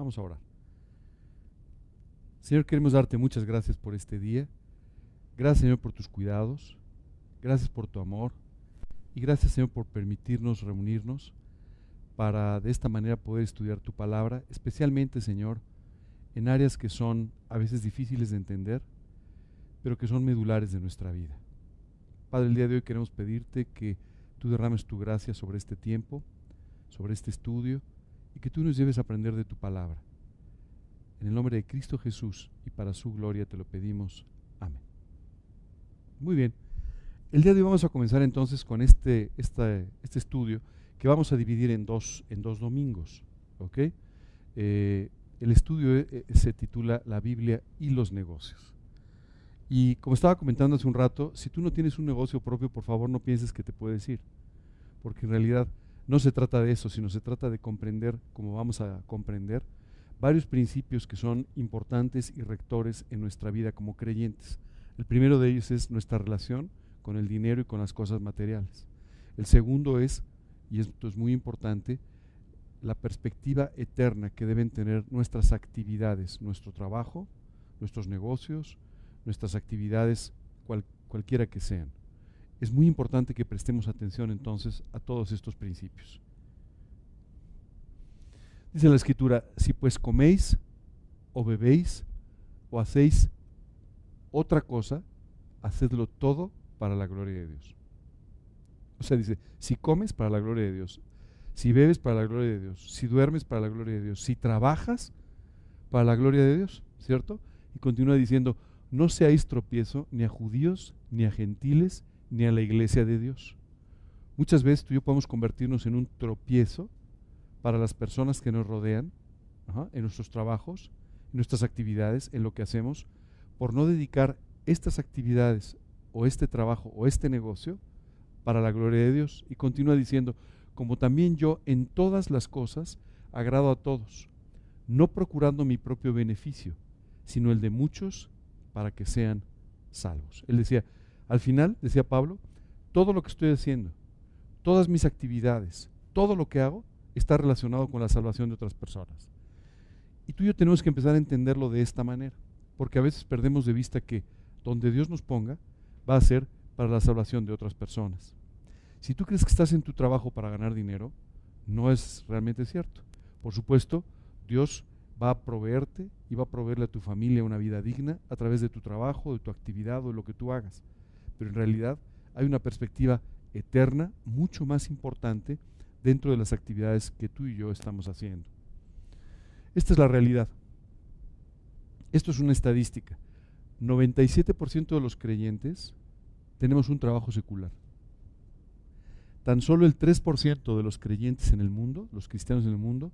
Vamos a orar. Señor, queremos darte muchas gracias por este día. Gracias, Señor, por tus cuidados. Gracias por tu amor. Y gracias, Señor, por permitirnos reunirnos para de esta manera poder estudiar tu palabra, especialmente, Señor, en áreas que son a veces difíciles de entender, pero que son medulares de nuestra vida. Padre, el día de hoy queremos pedirte que tú derrames tu gracia sobre este tiempo, sobre este estudio, y que tú nos lleves a aprender de tu palabra. En el nombre de Cristo Jesús y para su gloria te lo pedimos. Amén. Muy bien. El día de hoy vamos a comenzar entonces con este, este estudio que vamos a dividir en dos, en dos domingos. Eh, el estudio eh, eh, se titula La Biblia y los negocios. Y como estaba comentando hace un rato, si tú no tienes un negocio propio, por favor no pienses que te puedes ir, porque en realidad no se trata de eso, sino se trata de comprender, como vamos a comprender, varios principios que son importantes y rectores en nuestra vida como creyentes. El primero de ellos es nuestra relación con el dinero y con las cosas materiales. El segundo es, y esto es muy importante, la perspectiva eterna que deben tener nuestras actividades, nuestro trabajo, nuestros negocios, nuestras actividades, cualquiera que sean. Es muy importante que prestemos atención entonces a todos estos principios. Dice la escritura, si pues coméis o bebéis o hacéis otra cosa, hacedlo todo para la gloria de Dios. O sea, dice, si comes para la gloria de Dios, si bebes para la gloria de Dios, si duermes para la gloria de Dios, si trabajas para la gloria de Dios, ¿cierto? Y continúa diciendo, no seáis tropiezo ni a judíos, ni a gentiles, ni a la iglesia de Dios. Muchas veces tú y yo podemos convertirnos en un tropiezo para las personas que nos rodean, en nuestros trabajos, en nuestras actividades, en lo que hacemos, por no dedicar estas actividades o este trabajo o este negocio para la gloria de Dios. Y continúa diciendo, como también yo en todas las cosas agrado a todos, no procurando mi propio beneficio, sino el de muchos para que sean salvos. Él decía, al final, decía Pablo, todo lo que estoy haciendo, todas mis actividades, todo lo que hago, está relacionado con la salvación de otras personas. Y tú y yo tenemos que empezar a entenderlo de esta manera, porque a veces perdemos de vista que donde Dios nos ponga va a ser para la salvación de otras personas. Si tú crees que estás en tu trabajo para ganar dinero, no es realmente cierto. Por supuesto, Dios va a proveerte y va a proveerle a tu familia una vida digna a través de tu trabajo, de tu actividad o de lo que tú hagas. Pero en realidad hay una perspectiva eterna mucho más importante dentro de las actividades que tú y yo estamos haciendo. Esta es la realidad. Esto es una estadística. 97% de los creyentes tenemos un trabajo secular. Tan solo el 3% de los creyentes en el mundo, los cristianos en el mundo,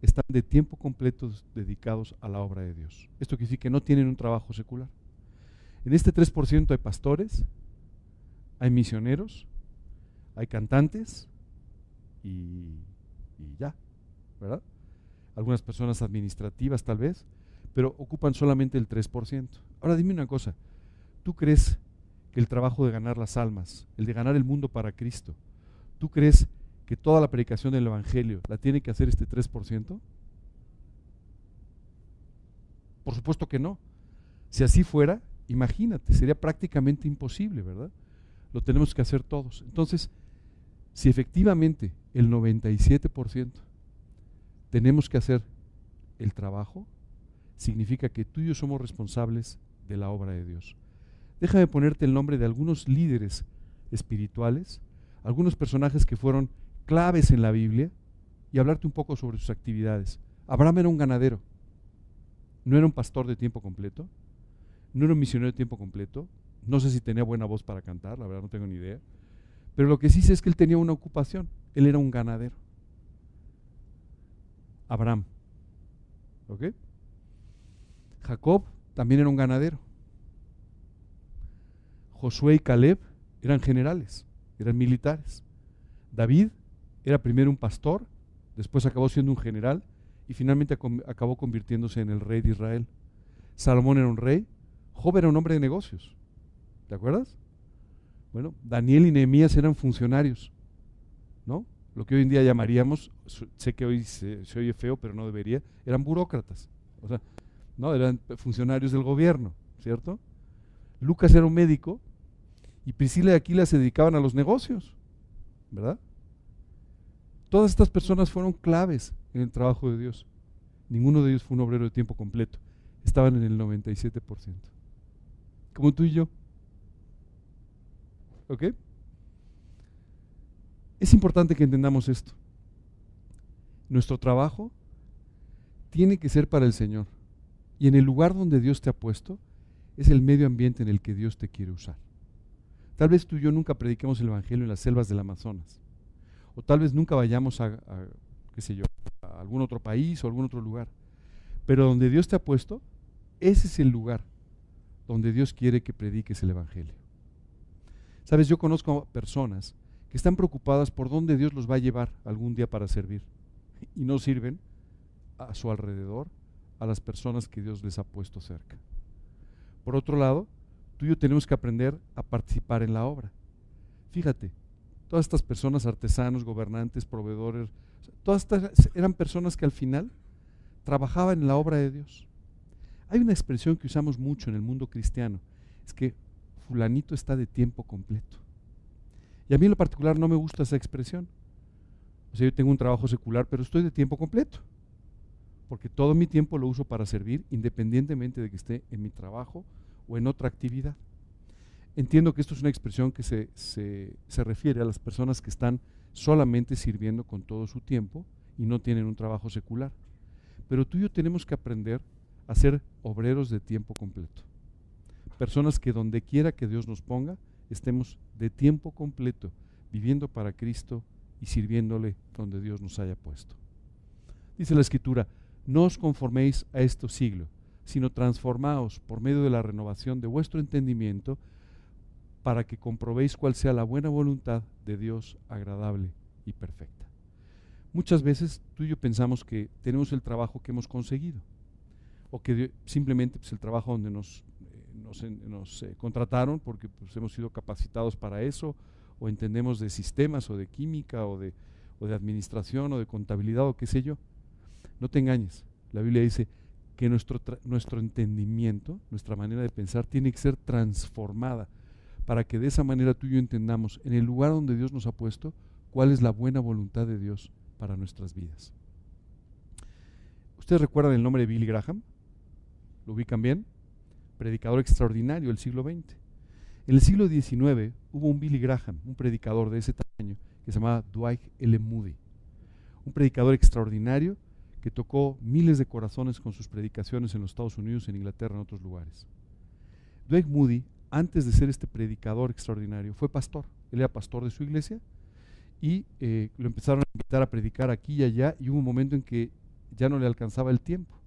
están de tiempo completo dedicados a la obra de Dios. Esto quiere decir que no tienen un trabajo secular. En este 3% hay pastores, hay misioneros, hay cantantes y, y, ya, ¿verdad? Algunas personas administrativas tal vez, pero ocupan solamente el 3%. Ahora dime una cosa, ¿tú crees que el trabajo de ganar las almas, el de ganar el mundo para Cristo, ¿tú crees que toda la predicación del Evangelio la tiene que hacer este 3%? Por supuesto que no. Si así fuera, imagínate, sería prácticamente imposible, ¿verdad? Lo tenemos que hacer todos. Entonces, si efectivamente el 97% tenemos que hacer el trabajo, significa que tú y yo somos responsables de la obra de Dios. Déjame ponerte el nombre de algunos líderes espirituales, algunos personajes que fueron claves en la Biblia y hablarte un poco sobre sus actividades. Abraham era un ganadero, no era un pastor de tiempo completo, no era un misionero de tiempo completo, no sé si tenía buena voz para cantar, la verdad no tengo ni idea, pero lo que sí sé es que él tenía una ocupación, él era un ganadero. Abraham. ¿Ok? Jacob también era un ganadero. Josué y Caleb eran generales, eran militares. David era primero un pastor, después acabó siendo un general y finalmente acabó convirtiéndose en el rey de Israel. Salomón era un rey, Job era un hombre de negocios. ¿Te acuerdas? Bueno, Daniel y Nehemías eran funcionarios, ¿no? lo que hoy en día llamaríamos, sé que hoy se, oye feo, pero no debería, eran burócratas. O sea, no, eran funcionarios del gobierno, ¿cierto? Lucas era un médico y Priscila y Aquila se dedicaban a los negocios, ¿verdad? Todas estas personas fueron claves en el trabajo de Dios. Ninguno de ellos fue un obrero de tiempo completo. Estaban en el 97%. Como tú y yo. ¿Ok? Es importante que entendamos esto. Nuestro trabajo tiene que ser para el Señor. Y en el lugar donde Dios te ha puesto, es el medio ambiente en el que Dios te quiere usar. Tal vez tú y yo nunca prediquemos el Evangelio en las selvas del Amazonas. O tal vez nunca vayamos a, sé yo, a algún otro país o algún otro lugar. Pero donde Dios te ha puesto, ese es el lugar donde Dios quiere que prediques el Evangelio. Sabes, yo conozco personas que están preocupadas por dónde Dios los va a llevar algún día para servir y no sirven a su alrededor a las personas que Dios les ha puesto cerca. Por otro lado, tú y yo tenemos que aprender a participar en la obra. Fíjate, todas estas personas, artesanos, gobernantes, proveedores, todas estas eran personas que al final trabajaban en la obra de Dios. Hay una expresión que usamos mucho en el mundo cristiano, es que fulanito está de tiempo completo. Y a mí en lo particular no me gusta esa expresión. O sea, yo tengo un trabajo secular, pero estoy de tiempo completo porque todo mi tiempo lo uso para servir, independientemente de que esté en mi trabajo o en otra actividad. Entiendo que esto es una expresión que se, se, refiere a las personas que están solamente sirviendo con todo su tiempo y no tienen un trabajo secular. Pero tú y yo tenemos que aprender a ser obreros de tiempo completo. Personas que donde quiera que Dios nos ponga, estemos de tiempo completo, viviendo para Cristo y sirviéndole donde Dios nos haya puesto. Dice la Escritura, no os conforméis a este siglo, sino transformaos por medio de la renovación de vuestro entendimiento para que comprobéis cuál sea la buena voluntad de Dios agradable y perfecta. Muchas veces tú y yo pensamos que tenemos el trabajo que hemos conseguido o que simplemente es pues, el trabajo donde nos, eh, nos, eh, contrataron porque pues, hemos sido capacitados para eso o entendemos de sistemas o de química o de, o de administración o de contabilidad o qué sé yo. No te engañes. La Biblia dice que nuestro, nuestro entendimiento, nuestra manera de pensar, tiene que ser transformada para que de esa manera tú y yo entendamos en el lugar donde Dios nos ha puesto cuál es la buena voluntad de Dios para nuestras vidas. ¿Ustedes recuerdan el nombre de Billy Graham? ¿Lo ubican bien? Predicador extraordinario del siglo XX. En el siglo XIX hubo un Billy Graham, un predicador de ese tamaño, que se llamaba Dwight L. Moody. Un predicador extraordinario que tocó miles de corazones con sus predicaciones en los Estados Unidos, en Inglaterra, en otros lugares. Dwight Moody, antes de ser este predicador extraordinario, fue pastor. Él era pastor de su iglesia y eh, lo empezaron a invitar a predicar aquí y allá y hubo un momento en que ya no le alcanzaba el tiempo.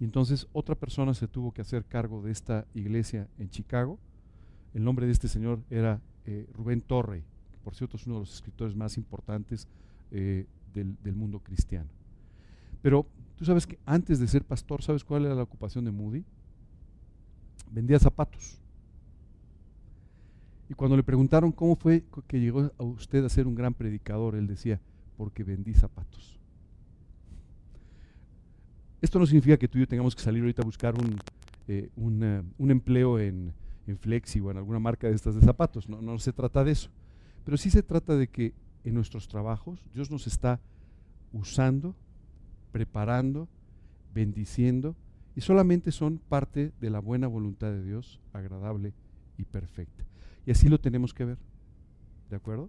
Y entonces otra persona se tuvo que hacer cargo de esta iglesia en Chicago. El nombre de este señor era eh, Rubén Torrey, que por cierto es uno de los escritores más importantes eh, del mundo cristiano. Pero tú sabes que antes de ser pastor, ¿sabes cuál era la ocupación de Moody? Vendía zapatos. Y cuando le preguntaron cómo fue que llegó a usted a ser un gran predicador, él decía, porque vendí zapatos. Esto no significa que tú y yo tengamos que salir ahorita a buscar un, eh, un empleo en, en, Flexi o en alguna marca de estas de zapatos. No, no se trata de eso. Pero sí se trata de que en nuestros trabajos Dios nos está usando preparando, bendiciendo, y solamente son parte de la buena voluntad de Dios, agradable y perfecta. Y así lo tenemos que ver. ¿De acuerdo?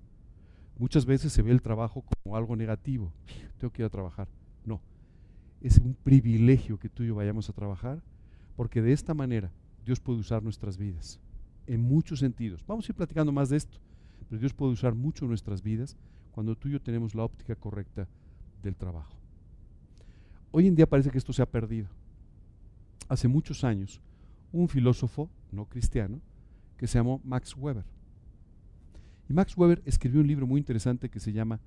Muchas veces se ve el trabajo como algo negativo. Tengo que ir a trabajar. Es un privilegio que tú y yo vayamos a trabajar, porque de esta manera Dios puede usar nuestras vidas en muchos sentidos. Vamos a ir platicando más de esto, pero Dios puede usar mucho nuestras vidas cuando tú y yo tenemos la óptica correcta del trabajo. Hoy en día parece que esto se ha perdido. Hace muchos años, un filósofo no cristiano que se llamó Max Weber. Y Max Weber escribió un libro muy interesante que se llama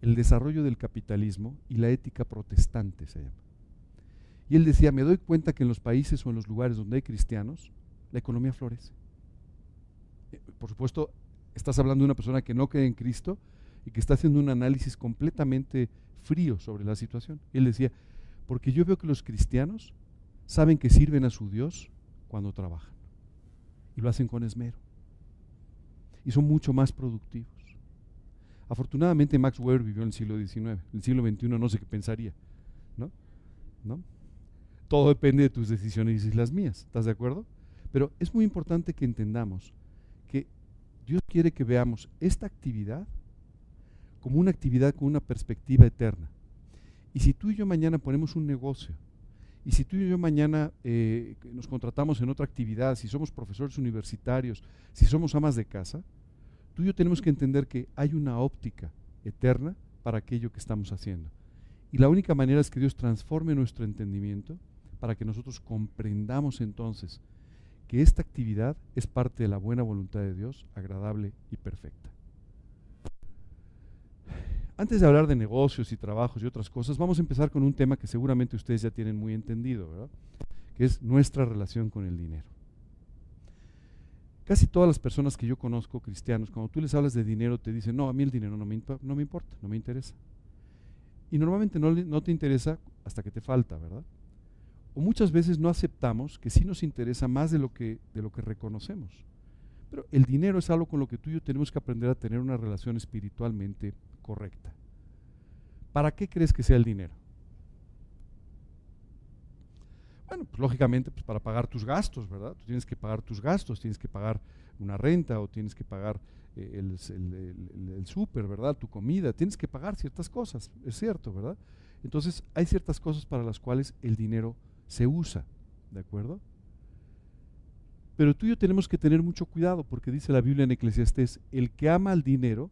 El desarrollo del capitalismo y la ética protestante, se llama. Y él decía, me doy cuenta que en los países o en los lugares donde hay cristianos, la economía florece. Eh, por supuesto, estás hablando de una persona que no cree en Cristo y que está haciendo un análisis completamente frío sobre la situación. Él decía, porque yo veo que los cristianos saben que sirven a su Dios cuando trabajan. Y lo hacen con esmero. Y son mucho más productivos. Afortunadamente Max Weber vivió en el siglo XIX. El siglo XXI no sé qué pensaría. ¿no? ¿No? Todo depende de tus decisiones y las mías. ¿Estás de acuerdo? Pero es muy importante que entendamos que Dios quiere que veamos esta actividad como una actividad con una perspectiva eterna. Y si tú y yo mañana ponemos un negocio, y si tú y yo mañana eh, nos contratamos en otra actividad, si somos profesores universitarios, si somos amas de casa, tú y yo tenemos que entender que hay una óptica eterna para aquello que estamos haciendo. Y la única manera es que Dios transforme nuestro entendimiento para que nosotros comprendamos entonces que esta actividad es parte de la buena voluntad de Dios, agradable y perfecta. Antes de hablar de negocios y trabajos y otras cosas, vamos a empezar con un tema que seguramente ustedes ya tienen muy entendido, que es nuestra relación con el dinero. Casi todas las personas que yo conozco, cristianos, cuando tú les hablas de dinero, te dicen, no, a mí el dinero no me, no me importa, no me interesa. Y normalmente no, no te interesa hasta que te falta, ¿verdad? O muchas veces no aceptamos que sí nos interesa más de lo que, de lo que reconocemos. Pero el dinero es algo con lo que tú y yo tenemos que aprender a tener una relación espiritualmente correcta. ¿Para qué crees que sea el dinero? Bueno, pues lógicamente pues para pagar tus gastos, ¿verdad? Tú tienes que pagar tus gastos, tienes que pagar una renta o tienes que pagar eh, el, el, súper, ¿verdad? Tu comida, tienes que pagar ciertas cosas, es cierto, ¿verdad? Entonces hay ciertas cosas para las cuales el dinero se usa, ¿de acuerdo? Pero tú y yo tenemos que tener mucho cuidado porque dice la Biblia en Eclesiastés, el que ama al dinero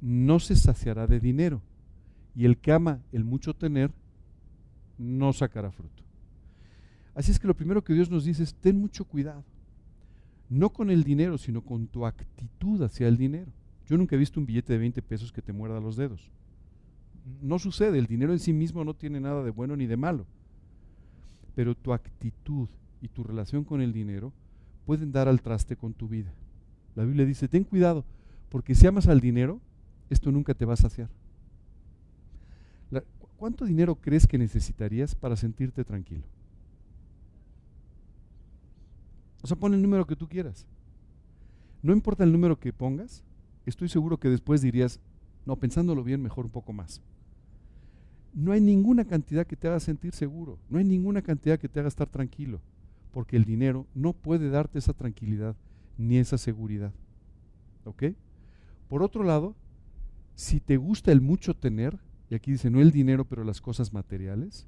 no se saciará de dinero. Y el que ama el mucho tener, no sacará fruto. Así es que lo primero que Dios nos dice es, ten mucho cuidado. No con el dinero, sino con tu actitud hacia el dinero. Yo nunca he visto un billete de 20 pesos que te muerda los dedos. No sucede, el dinero en sí mismo no tiene nada de bueno ni de malo. Pero tu actitud y tu relación con el dinero pueden dar al traste con tu vida. La Biblia dice, ten cuidado, porque si amas al dinero, esto nunca te va a saciar. ¿Cuánto dinero crees que necesitarías para sentirte tranquilo? O sea, pon el número que tú quieras. No importa el número que pongas, estoy seguro que después dirías, no, pensándolo bien, mejor un poco más. No hay ninguna cantidad que te haga sentir seguro, no hay ninguna cantidad que te haga estar tranquilo, porque el dinero no puede darte esa tranquilidad ni esa seguridad. ¿Ok? Por otro lado, si te gusta el mucho tener, y aquí dice no el dinero, pero las cosas materiales,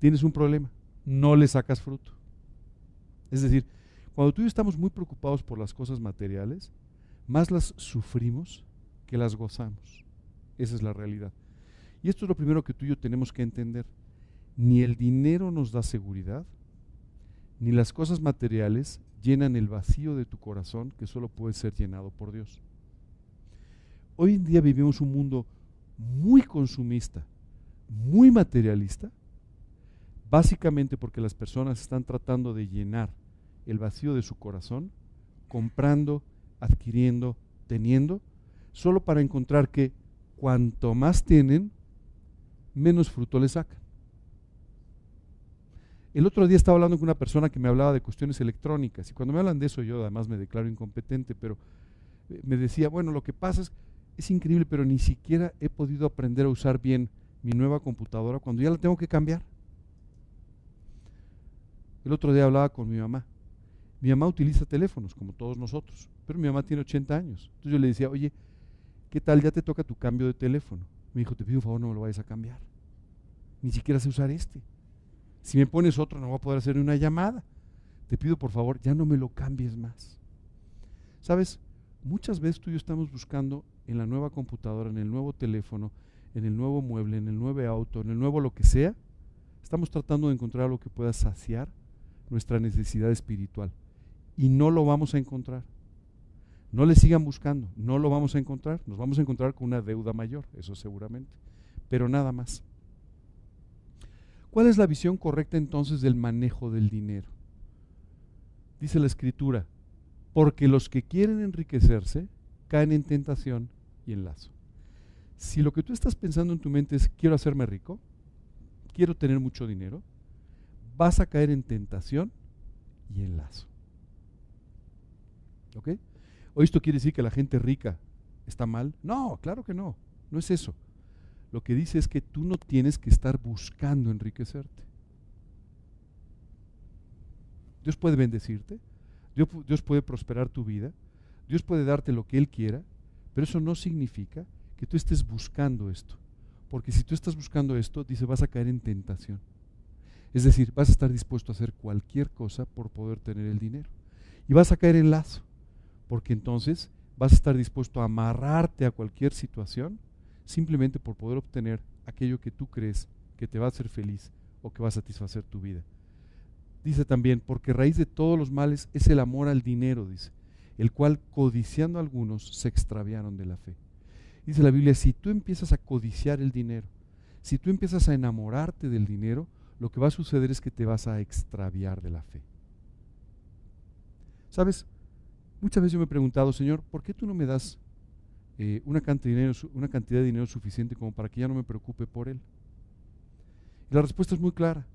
tienes un problema, no le sacas fruto. Es decir, cuando tú y yo estamos muy preocupados por las cosas materiales, más las sufrimos que las gozamos. Esa es la realidad. Y esto es lo primero que tú y yo tenemos que entender. Ni el dinero nos da seguridad, ni las cosas materiales llenan el vacío de tu corazón que solo puede ser llenado por Dios. Hoy en día vivimos un mundo muy consumista, muy materialista, básicamente porque las personas están tratando de llenar el vacío de su corazón, comprando, adquiriendo, teniendo, solo para encontrar que cuanto más tienen, menos fruto le sacan. El otro día estaba hablando con una persona que me hablaba de cuestiones electrónicas y cuando me hablan de eso yo además me declaro incompetente, pero eh, me decía, bueno, lo que pasa es es increíble, pero ni siquiera he podido aprender a usar bien mi nueva computadora cuando ya la tengo que cambiar. El otro día hablaba con mi mamá. Mi mamá utiliza teléfonos, como todos nosotros, pero mi mamá tiene 80 años. Entonces yo le decía, oye, ¿qué tal? Ya te toca tu cambio de teléfono. Me dijo, te pido un favor, no me lo vayas a cambiar. Ni siquiera sé usar este. Si me pones otro, no voy a poder hacer una llamada. Te pido, por favor, ya no me lo cambies más. ¿Sabes? Muchas veces tú y yo estamos buscando en la nueva computadora, en el nuevo teléfono, en el nuevo mueble, en el nuevo auto, en el nuevo lo que sea, estamos tratando de encontrar algo que pueda saciar nuestra necesidad espiritual. Y no lo vamos a encontrar. No le sigan buscando, no lo vamos a encontrar. Nos vamos a encontrar con una deuda mayor, eso seguramente. Pero nada más. ¿Cuál es la visión correcta entonces del manejo del dinero? Dice la escritura, porque los que quieren enriquecerse caen en tentación y en lazo. Si lo que tú estás pensando en tu mente es quiero hacerme rico, quiero tener mucho dinero, vas a caer en tentación y en lazo. ¿Ok? ¿O esto quiere decir que la gente rica está mal? No, claro que no. No es eso. Lo que dice es que tú no tienes que estar buscando enriquecerte. Dios puede bendecirte, Dios, Dios, puede prosperar tu vida, Dios puede darte lo que Él quiera, pero eso no significa que tú estés buscando esto. Porque si tú estás buscando esto, dice, vas a caer en tentación. Es decir, vas a estar dispuesto a hacer cualquier cosa por poder tener el dinero. Y vas a caer en lazo, porque entonces vas a estar dispuesto a amarrarte a cualquier situación simplemente por poder obtener aquello que tú crees que te va a hacer feliz o que va a satisfacer tu vida. Dice también, porque raíz de todos los males es el amor al dinero, dice, el cual codiciando algunos se extraviaron de la fe. Dice la Biblia, si tú empiezas a codiciar el dinero, si tú empiezas a enamorarte del dinero, lo que va a suceder es que te vas a extraviar de la fe. ¿Sabes? Muchas veces yo me he preguntado, Señor, ¿por qué tú no me das eh, una, cantidad de dinero, una cantidad de dinero suficiente como para que ya no me preocupe por él? Y la respuesta es muy clara,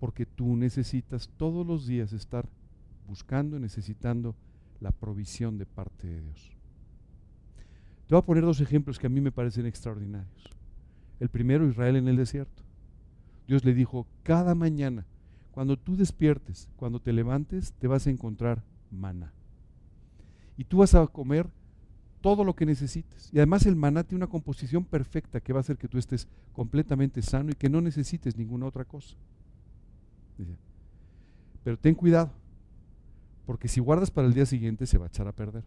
porque tú necesitas todos los días estar buscando, necesitando la provisión de parte de Dios. Te voy a poner dos ejemplos que a mí me parecen extraordinarios. El primero, Israel en el desierto. Dios le dijo, cada mañana, cuando tú despiertes, cuando te levantes, te vas a encontrar maná. Y tú vas a comer todo lo que necesites. Y además el maná tiene una composición perfecta que va a hacer que tú estés completamente sano y que no necesites ninguna otra cosa. Pero ten cuidado, porque si guardas para el día siguiente se va a echar a perder.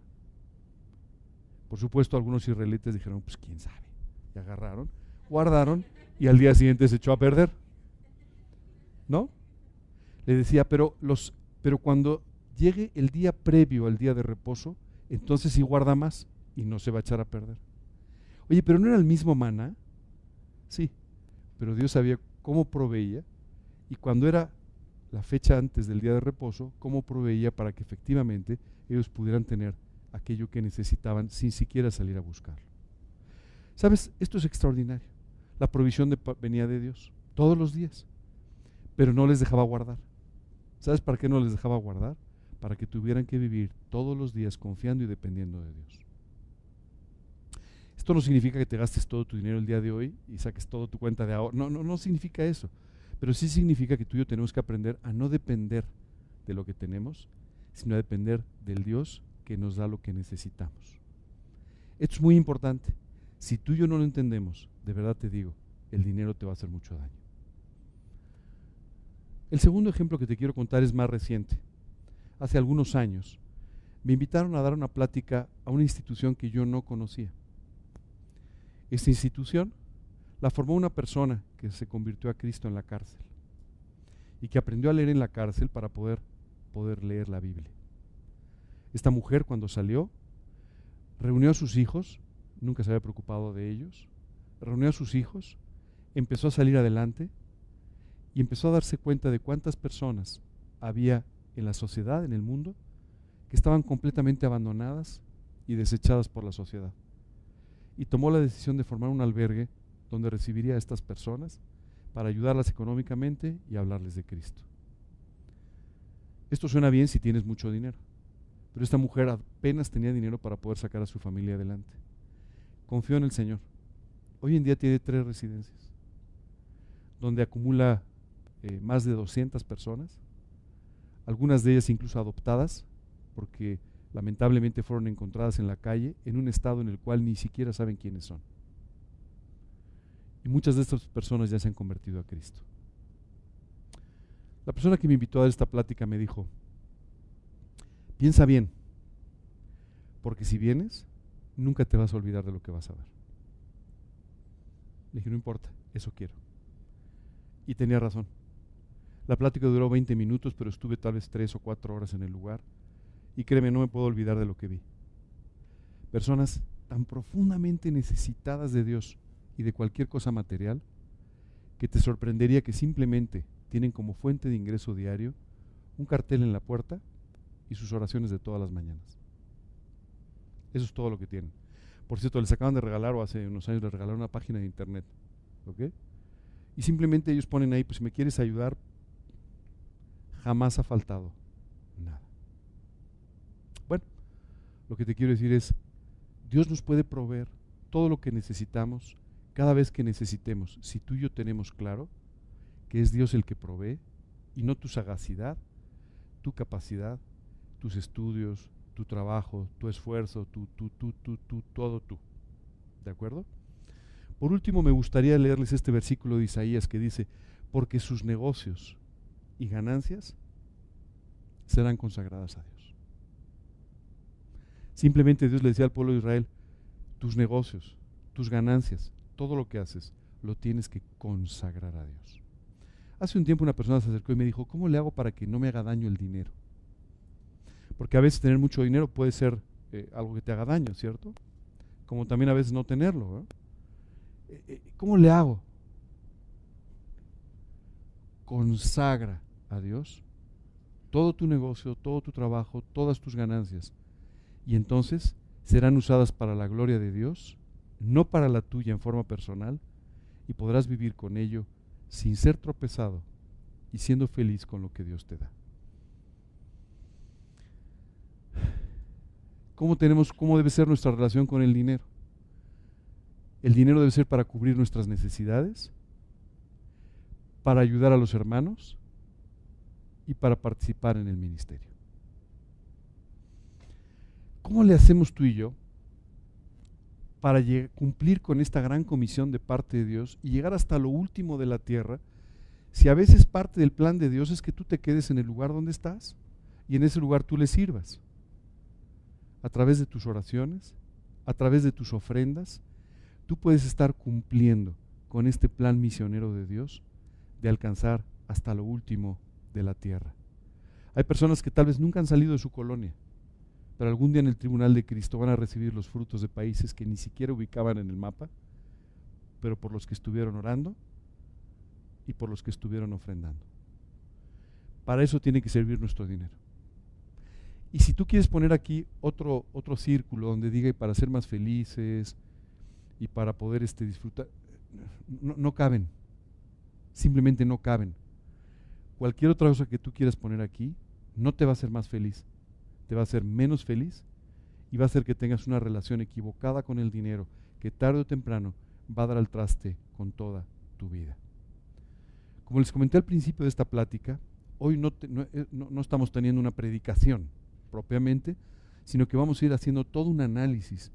Por supuesto, algunos israelitas dijeron, pues quién sabe. Y agarraron, guardaron y al día siguiente se echó a perder. ¿No? Le decía, pero, los, pero cuando llegue el día previo al día de reposo, entonces sí guarda más y no se va a echar a perder. Oye, pero no era el mismo maná. Sí, pero Dios sabía cómo proveía y cuando era la fecha antes del día de reposo, cómo proveía para que efectivamente ellos pudieran tener aquello que necesitaban sin siquiera salir a buscarlo. ¿Sabes? Esto es extraordinario. La provisión venía de Dios todos los días, pero no les dejaba guardar. ¿Sabes para qué no les dejaba guardar? Para que tuvieran que vivir todos los días confiando y dependiendo de Dios. Esto no significa que te gastes todo tu dinero el día de hoy y saques toda tu cuenta de ahorro. No, no, no significa eso. Pero sí significa que tú y yo tenemos que aprender a no depender de lo que tenemos, sino a depender del Dios que nos da lo que necesitamos. Esto es muy importante. Si tú y yo no lo entendemos, de verdad te digo, el dinero te va a hacer mucho daño. El segundo ejemplo que te quiero contar es más reciente. Hace algunos años me invitaron a dar una plática a una institución que yo no conocía. Esta institución la formó una persona que se convirtió a Cristo en la cárcel y que aprendió a leer en la cárcel para poder, poder leer la Biblia. Esta mujer cuando salió reunió a sus hijos, nunca se había preocupado de ellos, reunió a sus hijos, empezó a salir adelante y empezó a darse cuenta de cuántas personas había en la sociedad, en el mundo, que estaban completamente abandonadas y desechadas por la sociedad. Y tomó la decisión de formar un albergue donde recibiría a estas personas para ayudarlas económicamente y hablarles de Cristo. Esto suena bien si tienes mucho dinero, pero esta mujer apenas tenía dinero para poder sacar a su familia adelante. Confió en el Señor. Hoy en día tiene tres residencias, donde acumula eh, más de 200 personas, algunas de ellas incluso adoptadas, porque lamentablemente fueron encontradas en la calle en un estado en el cual ni siquiera saben quiénes son. Y muchas de estas personas ya se han convertido a Cristo. La persona que me invitó a esta plática me dijo, piensa bien, porque si vienes, nunca te vas a olvidar de lo que vas a ver. Le dije, no importa, eso quiero. Y tenía razón. La plática duró 20 minutos, pero estuve tal vez 3 o 4 horas en el lugar. Y créeme, no me puedo olvidar de lo que vi. Personas tan profundamente necesitadas de Dios y de cualquier cosa material que te sorprendería que simplemente tienen como fuente de ingreso diario un cartel en la puerta y sus oraciones de todas las mañanas. Eso es todo lo que tienen. Por cierto, les acaban de regalar, o hace unos años les regalaron una página de internet. ¿Ok? Y simplemente ellos ponen ahí, pues si me quieres ayudar, jamás ha faltado nada. Bueno, lo que te quiero decir es, Dios nos puede proveer todo lo que necesitamos cada vez que necesitemos. Si tú y yo tenemos claro que es Dios el que provee y no tu sagacidad, tu capacidad, tus estudios, tu trabajo, tu esfuerzo, tu, tu, tu, tu, tu, todo tú. ¿De acuerdo? Por último, me gustaría leerles este versículo de Isaías que dice, porque sus negocios y ganancias serán consagradas a Dios. Simplemente Dios le decía al pueblo de Israel, tus negocios, tus ganancias, todo lo que haces, lo tienes que consagrar a Dios. Hace un tiempo una persona se acercó y me dijo, ¿cómo le hago para que no me haga daño el dinero? Porque a veces tener mucho dinero puede ser eh, algo que te haga daño, ¿cierto? Como también a veces no tenerlo. Eh, eh, ¿Cómo le hago? Consagra a Dios todo tu negocio, todo tu trabajo, todas tus ganancias. Y entonces serán usadas para la gloria de Dios, no para la tuya en forma personal, y podrás vivir con ello sin ser tropezado y siendo feliz con lo que Dios te da. ¿Cómo, tenemos, ¿Cómo debe ser nuestra relación con el dinero? El dinero debe ser para cubrir nuestras necesidades, para ayudar a los hermanos y para participar en el ministerio. ¿Cómo le hacemos tú y yo para cumplir con esta gran comisión de parte de Dios y llegar hasta lo último de la tierra, si a veces parte del plan de Dios es que tú te quedes en el lugar donde estás y en ese lugar tú le sirvas, a través de tus oraciones, a través de tus ofrendas, tú puedes estar cumpliendo con este plan misionero de Dios de alcanzar hasta lo último de la tierra. Hay personas que tal vez nunca han salido de su colonia, pero algún día en el tribunal de Cristo van a recibir los frutos de países que ni siquiera ubicaban en el mapa, pero por los que estuvieron orando y por los que estuvieron ofrendando. Para eso tiene que servir nuestro dinero. Y si tú quieres poner aquí otro, otro círculo donde diga para ser más felices y para poder este, disfrutar, no, no caben. Simplemente no caben. Cualquier otra cosa que tú quieras poner aquí no te va a hacer más feliz te va a hacer menos feliz y va a hacer que tengas una relación equivocada con el dinero que tarde o temprano va a dar al traste con toda tu vida. Como les comenté al principio de esta plática, hoy no, eh, no, estamos teniendo una predicación propiamente, sino que vamos a ir haciendo todo un análisis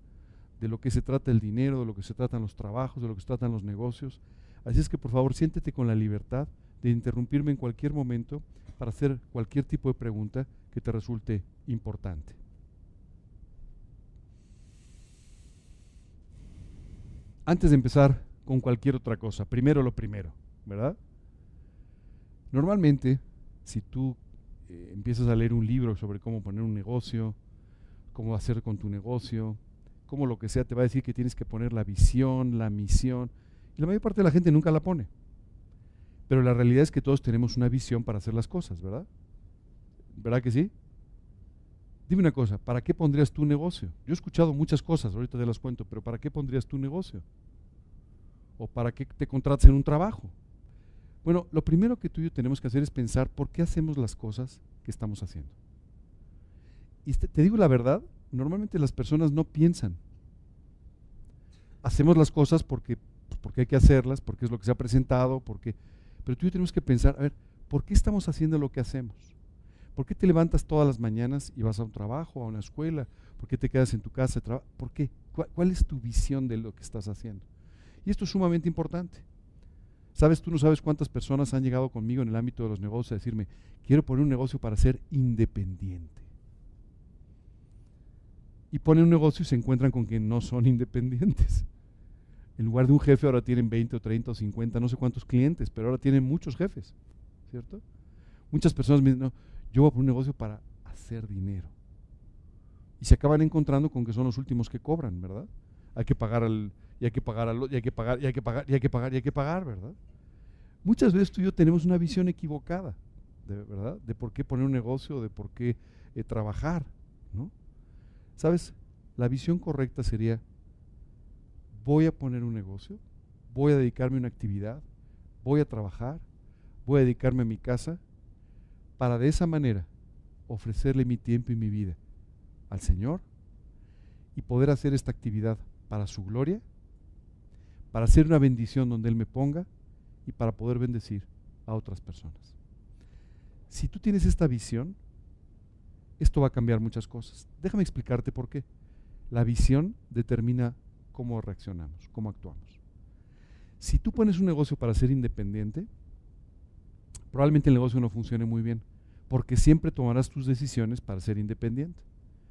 de lo que se trata el dinero, de lo que se tratan los trabajos, de lo que se tratan los negocios. Así es que por favor siéntete con la libertad de interrumpirme en cualquier momento para hacer cualquier tipo de pregunta que te resulte importante. Antes de empezar con cualquier otra cosa, primero lo primero, ¿verdad? Normalmente, si tú eh, empiezas a leer un libro sobre cómo poner un negocio, cómo hacer con tu negocio, cómo lo que sea, te va a decir que tienes que poner la visión, la misión, y la mayor parte de la gente nunca la pone. Pero la realidad es que todos tenemos una visión para hacer las cosas, ¿verdad? ¿Verdad que sí? Dime una cosa, ¿para qué pondrías tu negocio? Yo he escuchado muchas cosas, ahorita te las cuento, pero ¿para qué pondrías tu negocio? ¿O para qué te contratas en un trabajo? Bueno, lo primero que tú y yo tenemos que hacer es pensar por qué hacemos las cosas que estamos haciendo. Y te, digo la verdad, normalmente las personas no piensan. Hacemos las cosas porque, porque hay que hacerlas, porque es lo que se ha presentado, porque pero tú y yo tenemos que pensar, a ver, ¿por qué estamos haciendo lo que hacemos? ¿Por qué te levantas todas las mañanas y vas a un trabajo, a una escuela? ¿Por qué te quedas en tu casa? ¿Por qué? ¿Cuál, es tu visión de lo que estás haciendo? Y esto es sumamente importante. Sabes, tú no sabes cuántas personas han llegado conmigo en el ámbito de los negocios a decirme, quiero poner un negocio para ser independiente. Y ponen un negocio y se encuentran con que no son independientes. En lugar de un jefe ahora tienen 20 o 30 o 50, no sé cuántos clientes, pero ahora tienen muchos jefes, ¿cierto? Muchas personas me dicen, no, yo voy a un negocio para hacer dinero. Y se acaban encontrando con que son los últimos que cobran, ¿verdad? Hay que pagar al, y hay que pagar al, y hay que pagar, y hay que pagar, y hay que pagar, y hay que pagar, ¿verdad? Muchas veces tú y yo tenemos una visión equivocada, de, ¿verdad? De por qué poner un negocio, de por qué eh, trabajar, ¿no? ¿Sabes? La visión correcta sería voy a poner un negocio, voy a dedicarme a una actividad, voy a trabajar, voy a dedicarme a mi casa, para de esa manera ofrecerle mi tiempo y mi vida al Señor y poder hacer esta actividad para su gloria, para hacer una bendición donde Él me ponga y para poder bendecir a otras personas. Si tú tienes esta visión, esto va a cambiar muchas cosas. Déjame explicarte por qué. La visión determina cómo reaccionamos, cómo actuamos. Si tú pones un negocio para ser independiente, probablemente el negocio no funcione muy bien, porque siempre tomarás tus decisiones para ser independiente.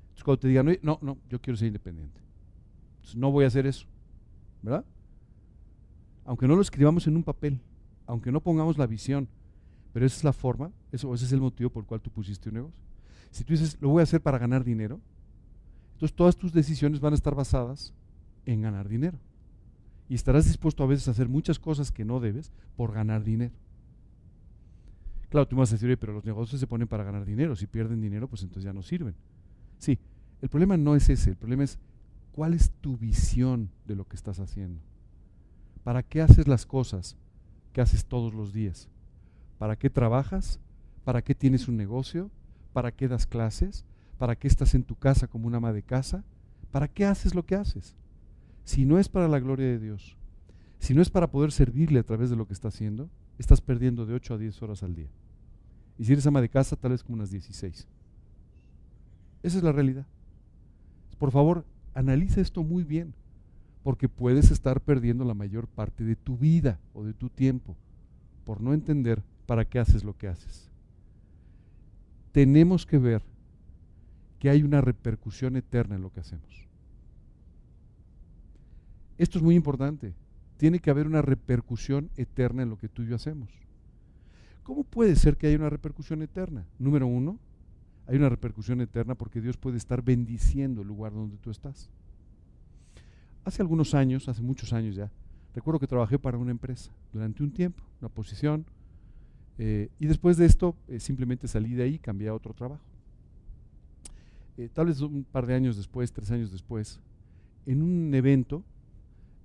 Entonces, cuando te digan, no, no, yo quiero ser independiente, no voy a hacer eso, ¿verdad? Aunque no lo escribamos en un papel, aunque no pongamos la visión, pero esa es la forma, eso, ese es el motivo por el cual tú pusiste un negocio. Si tú dices, lo voy a hacer para ganar dinero, entonces todas tus decisiones van a estar basadas en ganar dinero. Y estarás dispuesto a veces a hacer muchas cosas que no debes por ganar dinero. Claro, tú me vas a decir, pero los negocios se ponen para ganar dinero. Si pierden dinero, pues entonces ya no sirven. Sí, el problema no es ese. El problema es cuál es tu visión de lo que estás haciendo. ¿Para qué haces las cosas que haces todos los días? ¿Para qué trabajas? ¿Para qué tienes un negocio? ¿Para qué das clases? ¿Para qué estás en tu casa como una ama de casa? ¿Para qué haces lo que haces? Si no es para la gloria de Dios, si no es para poder servirle a través de lo que está haciendo, estás perdiendo de 8 a 10 horas al día. Y si eres ama de casa, tal vez como unas 16. Esa es la realidad. Por favor, analiza esto muy bien, porque puedes estar perdiendo la mayor parte de tu vida o de tu tiempo por no entender para qué haces lo que haces. Tenemos que ver que hay una repercusión eterna en lo que hacemos. Esto es muy importante. Tiene que haber una repercusión eterna en lo que tú y yo hacemos. ¿Cómo puede ser que haya una repercusión eterna? Número uno, hay una repercusión eterna porque Dios puede estar bendiciendo el lugar donde tú estás. Hace algunos años, hace muchos años ya, recuerdo que trabajé para una empresa durante un tiempo, una posición, eh, y después de esto eh, simplemente salí de ahí y cambié a otro trabajo. Eh, tal vez un par de años después, tres años después, en un evento,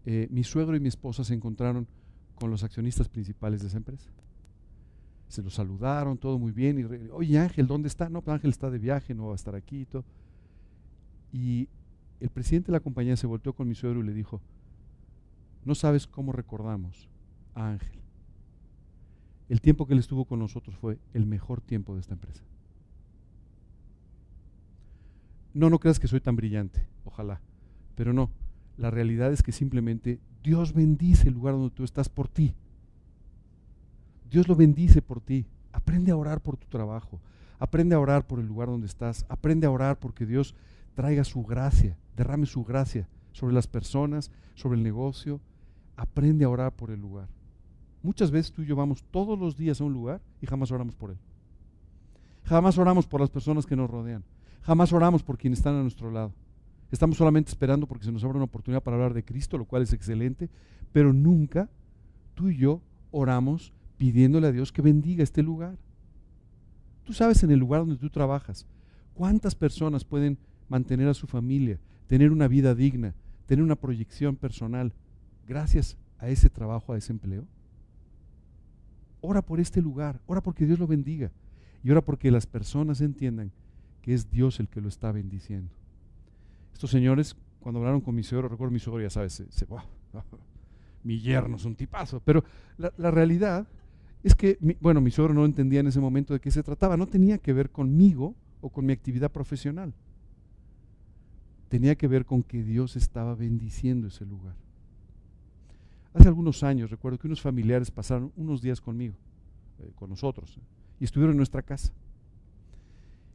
mi suegro y mi esposa se encontraron con los accionistas principales de esa empresa. Se los saludaron, todo muy bien. Y, Oye, Ángel, ¿dónde está? No, pues Ángel está de viaje, no va a estar aquí y todo. Y el presidente de la compañía se volteó con mi suegro y le dijo, no sabes cómo recordamos a Ángel. El tiempo que él estuvo con nosotros fue el mejor tiempo de esta empresa. No, no creas que soy tan brillante, ojalá, pero no. La realidad es que simplemente Dios bendice el lugar donde tú estás por ti. Dios lo bendice por ti. Aprende a orar por tu trabajo. Aprende a orar por el lugar donde estás. Aprende a orar porque Dios traiga su gracia, derrame su gracia sobre las personas, sobre el negocio. Aprende a orar por el lugar. Muchas veces tú y yo vamos todos los días a un lugar y jamás oramos por él. Jamás oramos por las personas que nos rodean. Jamás oramos por quienes están a nuestro lado. Estamos solamente esperando porque se nos abre una oportunidad para hablar de Cristo, lo cual es excelente, pero nunca tú y yo oramos pidiéndole a Dios que bendiga este lugar. Tú sabes en el lugar donde tú trabajas, cuántas personas pueden mantener a su familia, tener una vida digna, tener una proyección personal, gracias a ese trabajo, a ese empleo. Ora por este lugar, ora porque Dios lo bendiga y ora porque las personas entiendan que es Dios el que lo está bendiciendo. Estos señores, cuando hablaron con mi suegro, recuerdo mi suegro, ya sabes, se, mi yerno es un tipazo, pero la, realidad es que, bueno, mi suegro no entendía en ese momento de qué se trataba, no tenía que ver conmigo o con mi actividad profesional. Tenía que ver con que Dios estaba bendiciendo ese lugar. Hace algunos años recuerdo que unos familiares pasaron unos días conmigo, eh, con nosotros, y estuvieron en nuestra casa.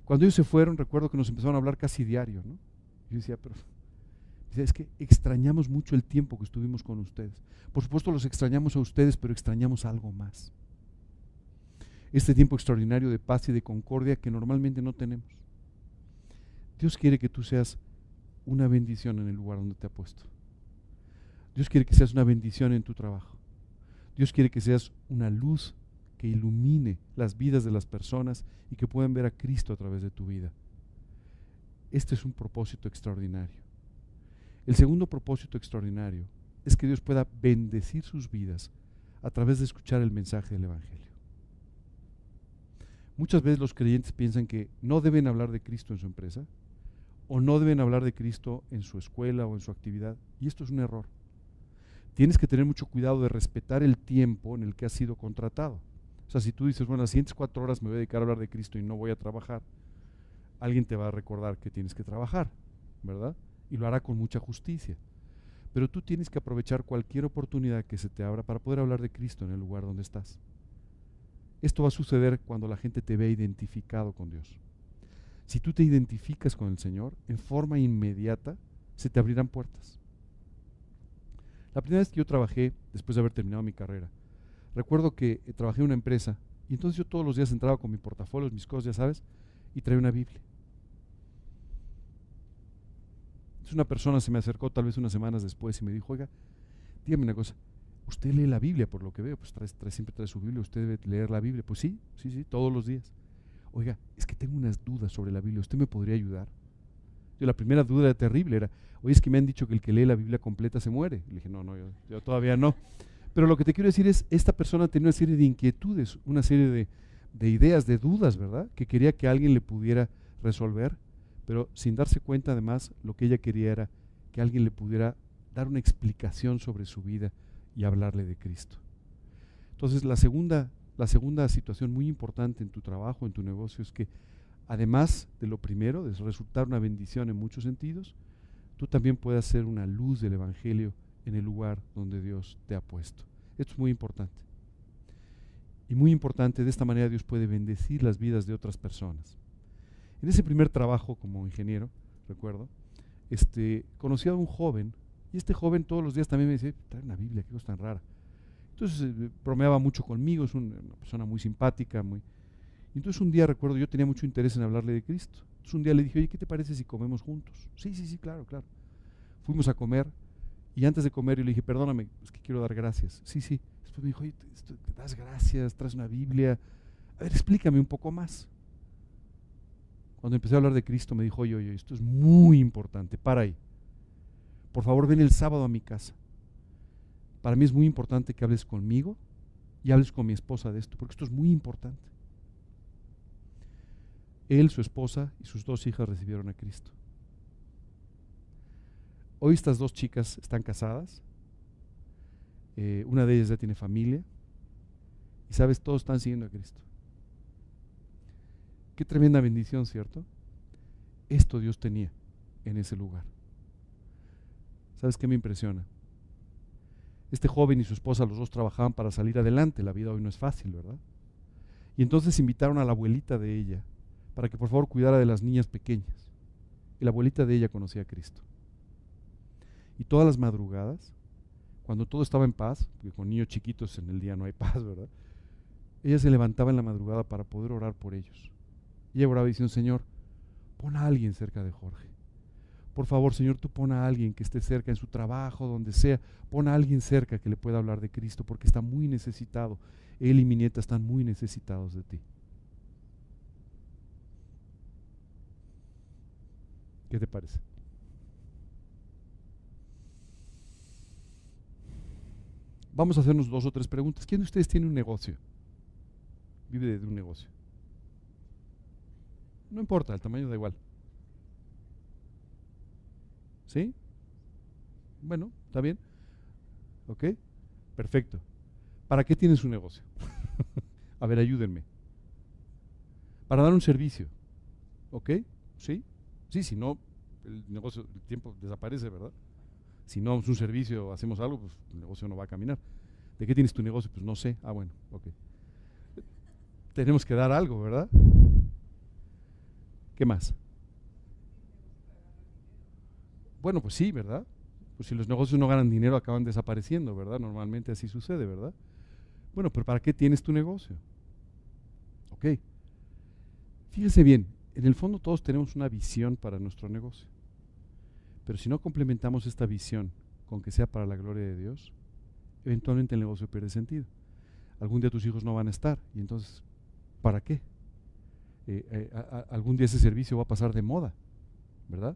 Cuando ellos se fueron, recuerdo que nos empezaron a hablar casi diario, ¿no? Yo decía, pero es que extrañamos mucho el tiempo que estuvimos con ustedes. Por supuesto los extrañamos a ustedes, pero extrañamos algo más este tiempo extraordinario de paz y de concordia que normalmente no tenemos. Dios quiere que tú seas una bendición en el lugar donde te ha puesto. Dios quiere que seas una bendición en tu trabajo. Dios quiere que seas una luz que ilumine las vidas de las personas y que puedan ver a Cristo a través de tu vida. Este es un propósito extraordinario. El segundo propósito extraordinario es que Dios pueda bendecir sus vidas a través de escuchar el mensaje del Evangelio. Muchas veces los creyentes piensan que no deben hablar de Cristo en su empresa o no deben hablar de Cristo en su escuela o en su actividad. Y esto es un error. Tienes que tener mucho cuidado de respetar el tiempo en el que has sido contratado. O sea, si tú dices, bueno, las siguientes cuatro horas me voy a dedicar a hablar de Cristo y no voy a trabajar, alguien te va a recordar que tienes que trabajar, ¿verdad? Y lo hará con mucha justicia. Pero tú tienes que aprovechar cualquier oportunidad que se te abra para poder hablar de Cristo en el lugar donde estás. Esto va a suceder cuando la gente te ve identificado con Dios. Si tú te identificas con el Señor, en forma inmediata se te abrirán puertas. La primera vez que yo trabajé, después de haber terminado mi carrera, recuerdo que eh, trabajé en una empresa y entonces yo todos los días entraba con mi portafolio, mis cosas, ya sabes, y traía una Biblia. Una persona se me acercó tal vez unas semanas después y me dijo, oiga, dígame una cosa, usted lee la Biblia por lo que veo, pues trae, siempre trae su Biblia, usted debe leer la Biblia. Pues sí, sí, sí, todos los días. Oiga, es que tengo unas dudas sobre la Biblia, ¿usted me podría ayudar? Yo la primera duda era terrible, era, oye, es que me han dicho que el que lee la Biblia completa se muere. Le dije, no, no, yo, todavía no. Pero lo que te quiero decir es, esta persona tenía una serie de inquietudes, una serie de, de ideas, de dudas, ¿verdad? Que quería que alguien le pudiera resolver, pero sin darse cuenta además, lo que ella quería era que alguien le pudiera dar una explicación sobre su vida y hablarle de Cristo. Entonces, la segunda, la segunda situación muy importante en tu trabajo, en tu negocio, es que además de lo primero, de resultar una bendición en muchos sentidos, tú también puedas ser una luz del Evangelio en el lugar donde Dios te ha puesto. Esto es muy importante. Y muy importante, de esta manera Dios puede bendecir las vidas de otras personas. En ese primer trabajo como ingeniero, recuerdo, este, conocí a un joven, y este joven todos los días también me decía, trae una Biblia, qué cosa tan rara. Entonces eh, bromeaba mucho conmigo, es una, persona muy simpática, muy... Y entonces un día recuerdo, yo tenía mucho interés en hablarle de Cristo. Entonces un día le dije, oye, ¿qué te parece si comemos juntos? Sí, sí, sí, claro, claro. Fuimos a comer y antes de comer yo le dije, perdóname, es que quiero dar gracias. Sí, sí. Después me dijo, oye, te das gracias, traes una Biblia. A ver, explícame un poco más. Cuando empecé a hablar de Cristo me dijo, oye, oye, esto es muy importante, para ahí. Por favor, ven el sábado a mi casa. Para mí es muy importante que hables conmigo y hables con mi esposa de esto, porque esto es muy importante. Él, su esposa y sus dos hijas recibieron a Cristo. Hoy estas dos chicas están casadas. Eh, una de ellas ya tiene familia. Y sabes, todos están siguiendo a Cristo. Qué tremenda bendición, ¿cierto? Esto Dios tenía en ese lugar. ¿Sabes qué me impresiona? Este joven y su esposa, los dos trabajaban para salir adelante. La vida hoy no es fácil, ¿verdad? Y entonces invitaron a la abuelita de ella para que por favor cuidara de las niñas pequeñas. Y la abuelita de ella conocía a Cristo. Y todas las madrugadas, cuando todo estaba en paz, porque con niños chiquitos en el día no hay paz, ¿verdad? Ella se levantaba en la madrugada para poder orar por ellos. Y oraba diciendo, Señor, pon a alguien cerca de Jorge. Por favor, Señor, tú pon a alguien que esté cerca en su trabajo, donde sea. Pon a alguien cerca que le pueda hablar de Cristo, porque está muy necesitado. Él y mi nieta están muy necesitados de ti. ¿Qué te parece? Vamos a hacernos dos o tres preguntas. ¿Quién de ustedes tiene un negocio? Vive de un negocio. No importa, el tamaño da igual. ¿Sí? Bueno, ¿está bien? ¿Ok? Perfecto. ¿Para qué tienes un negocio? a ver, ayúdenme. Para dar un servicio. ¿Ok? ¿Sí? Sí, si no, el negocio, el tiempo desaparece, ¿verdad? Si no es un servicio, hacemos algo, pues el negocio no va a caminar. ¿De qué tienes tu negocio? Pues no sé. Ah, bueno, ok. Tenemos que dar algo, ¿verdad? ¿Qué más? Bueno, pues sí, ¿verdad? Pues si los negocios no ganan dinero, acaban desapareciendo, ¿verdad? Normalmente así sucede, ¿verdad? Bueno, pero ¿para qué tienes tu negocio? Ok. Fíjese bien, en el fondo todos tenemos una visión para nuestro negocio. Pero si no complementamos esta visión con que sea para la gloria de Dios, eventualmente el negocio pierde sentido. Algún día tus hijos no van a estar y entonces, ¿para qué? Eh, eh, algún día ese servicio va a pasar de moda, ¿verdad?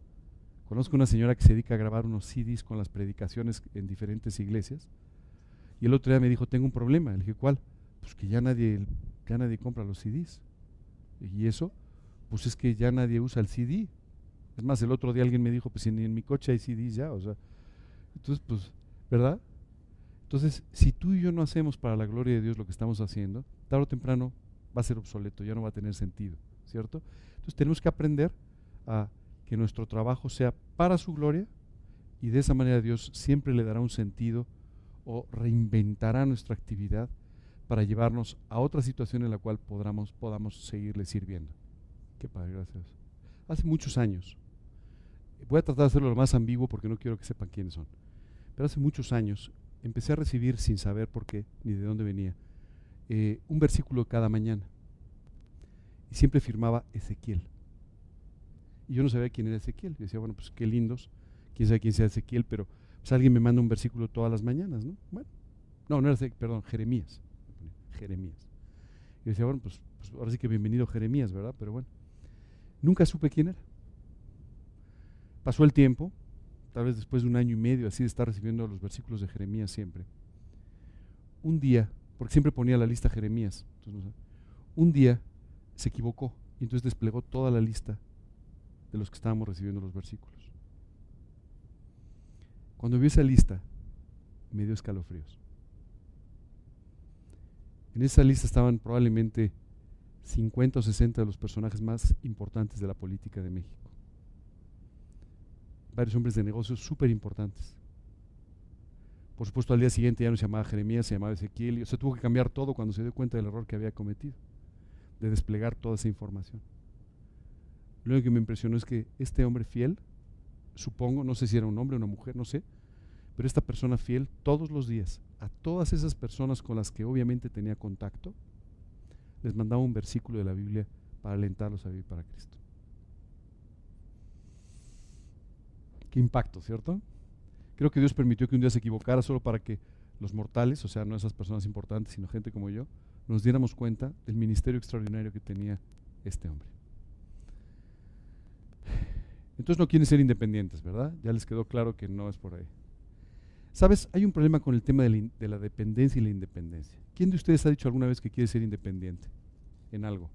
Conozco una señora que se dedica a grabar unos CDs con las predicaciones en diferentes iglesias. Y el otro día me dijo, tengo un problema. Le dije, ¿cuál? Pues que ya nadie, ya nadie compra los CDs. Y eso, pues es que ya nadie usa el CD. Es más, el otro día alguien me dijo, pues ni en mi coche hay CDs ya, o sea. Entonces, pues, ¿verdad? Entonces, si tú y yo no hacemos para la gloria de Dios lo que estamos haciendo, tarde o temprano va a ser obsoleto, ya no va a tener sentido, ¿cierto? Entonces tenemos que aprender a que nuestro trabajo sea para su gloria y de esa manera Dios siempre le dará un sentido o reinventará nuestra actividad para llevarnos a otra situación en la cual podamos, podamos seguirle sirviendo. Qué padre, gracias. Hace muchos años, voy a tratar de hacerlo lo más ambiguo porque no quiero que sepan quiénes son, pero hace muchos años empecé a recibir sin saber por qué ni de dónde venía eh, un versículo cada mañana y siempre firmaba Ezequiel. Y yo no sabía quién era Ezequiel. Y decía, bueno, pues qué lindos, quién sabe quién sea Ezequiel, pero pues alguien me manda un versículo todas las mañanas, ¿no? Bueno, no, no era Ezequiel, perdón, Jeremías. Jeremías. Y decía, bueno, pues, pues, ahora sí que bienvenido Jeremías, ¿verdad? Pero bueno, nunca supe quién era. Pasó el tiempo, tal vez después de un año y medio así de estar recibiendo los versículos de Jeremías siempre. Un día, porque siempre ponía la lista Jeremías, un día se equivocó y entonces desplegó toda la lista de los que estábamos recibiendo los versículos. Cuando vi esa lista, me dio escalofríos. En esa lista estaban probablemente 50 o 60 de los personajes más importantes de la política de México. Varios hombres de negocios súper importantes. Por supuesto, al día siguiente ya no se llamaba Jeremías, se llamaba Ezequiel. O sea, tuvo que cambiar todo cuando se dio cuenta del error que había cometido, de desplegar toda esa información. Lo único que me impresionó es que este hombre fiel, supongo, no sé si era un hombre o una mujer, no sé, pero esta persona fiel todos los días, a todas esas personas con las que obviamente tenía contacto, les mandaba un versículo de la Biblia para alentarlos a vivir para Cristo. Qué impacto, ¿cierto? Creo que Dios permitió que un día se equivocara solo para que los mortales, o sea, no esas personas importantes, sino gente como yo, nos diéramos cuenta del ministerio extraordinario que tenía este hombre. Entonces no quieren ser independientes, ¿verdad? Ya les quedó claro que no es por ahí. Sabes, hay un problema con el tema de la, dependencia y la independencia. ¿Quién de ustedes ha dicho alguna vez que quiere ser independiente en algo?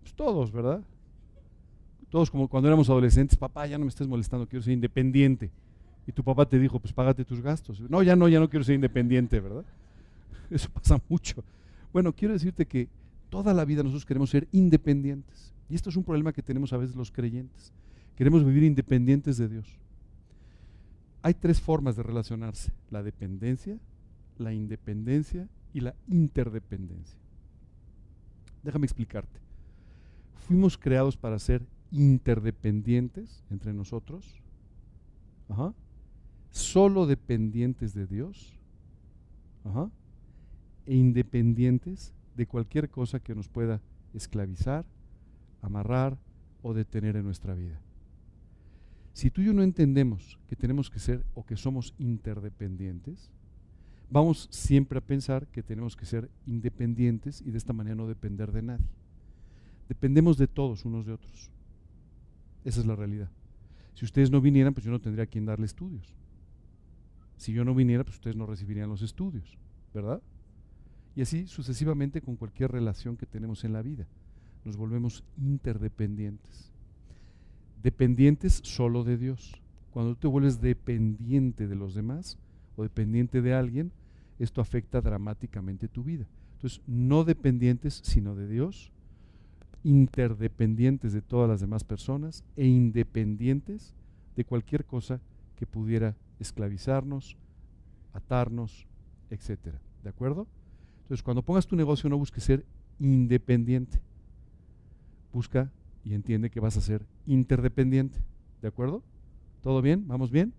Pues todos, ¿verdad? Todos como cuando éramos adolescentes, papá, ya no me estés molestando, quiero ser independiente. Y tu papá te dijo, pues págate tus gastos. No, ya no, ya no quiero ser independiente, ¿verdad? Eso pasa mucho. Bueno, quiero decirte que toda la vida nosotros queremos ser independientes. Y esto es un problema que tenemos a veces los creyentes. Queremos vivir independientes de Dios. Hay tres formas de relacionarse, la dependencia, la independencia y la interdependencia. Déjame explicarte. Fuimos creados para ser interdependientes entre nosotros, solo dependientes de Dios e independientes de cualquier cosa que nos pueda esclavizar, amarrar o detener en nuestra vida. Si tú y yo no entendemos que tenemos que ser o que somos interdependientes, vamos siempre a pensar que tenemos que ser independientes y de esta manera no depender de nadie. Dependemos de todos unos de otros. Esa es la realidad. Si ustedes no vinieran, pues yo no tendría a quien darle estudios. Si yo no viniera, pues ustedes no recibirían los estudios, ¿verdad? Y así sucesivamente con cualquier relación que tenemos en la vida. Nos volvemos interdependientes dependientes solo de Dios. Cuando tú te vuelves dependiente de los demás o dependiente de alguien, esto afecta dramáticamente tu vida. Entonces, no dependientes sino de Dios, interdependientes de todas las demás personas e independientes de cualquier cosa que pudiera esclavizarnos, atarnos, etcétera. ¿De acuerdo? Entonces, cuando pongas tu negocio no busques ser independiente. Busca y entiende que vas a ser interdependiente. ¿De acuerdo? ¿Todo bien? ¿Vamos bien?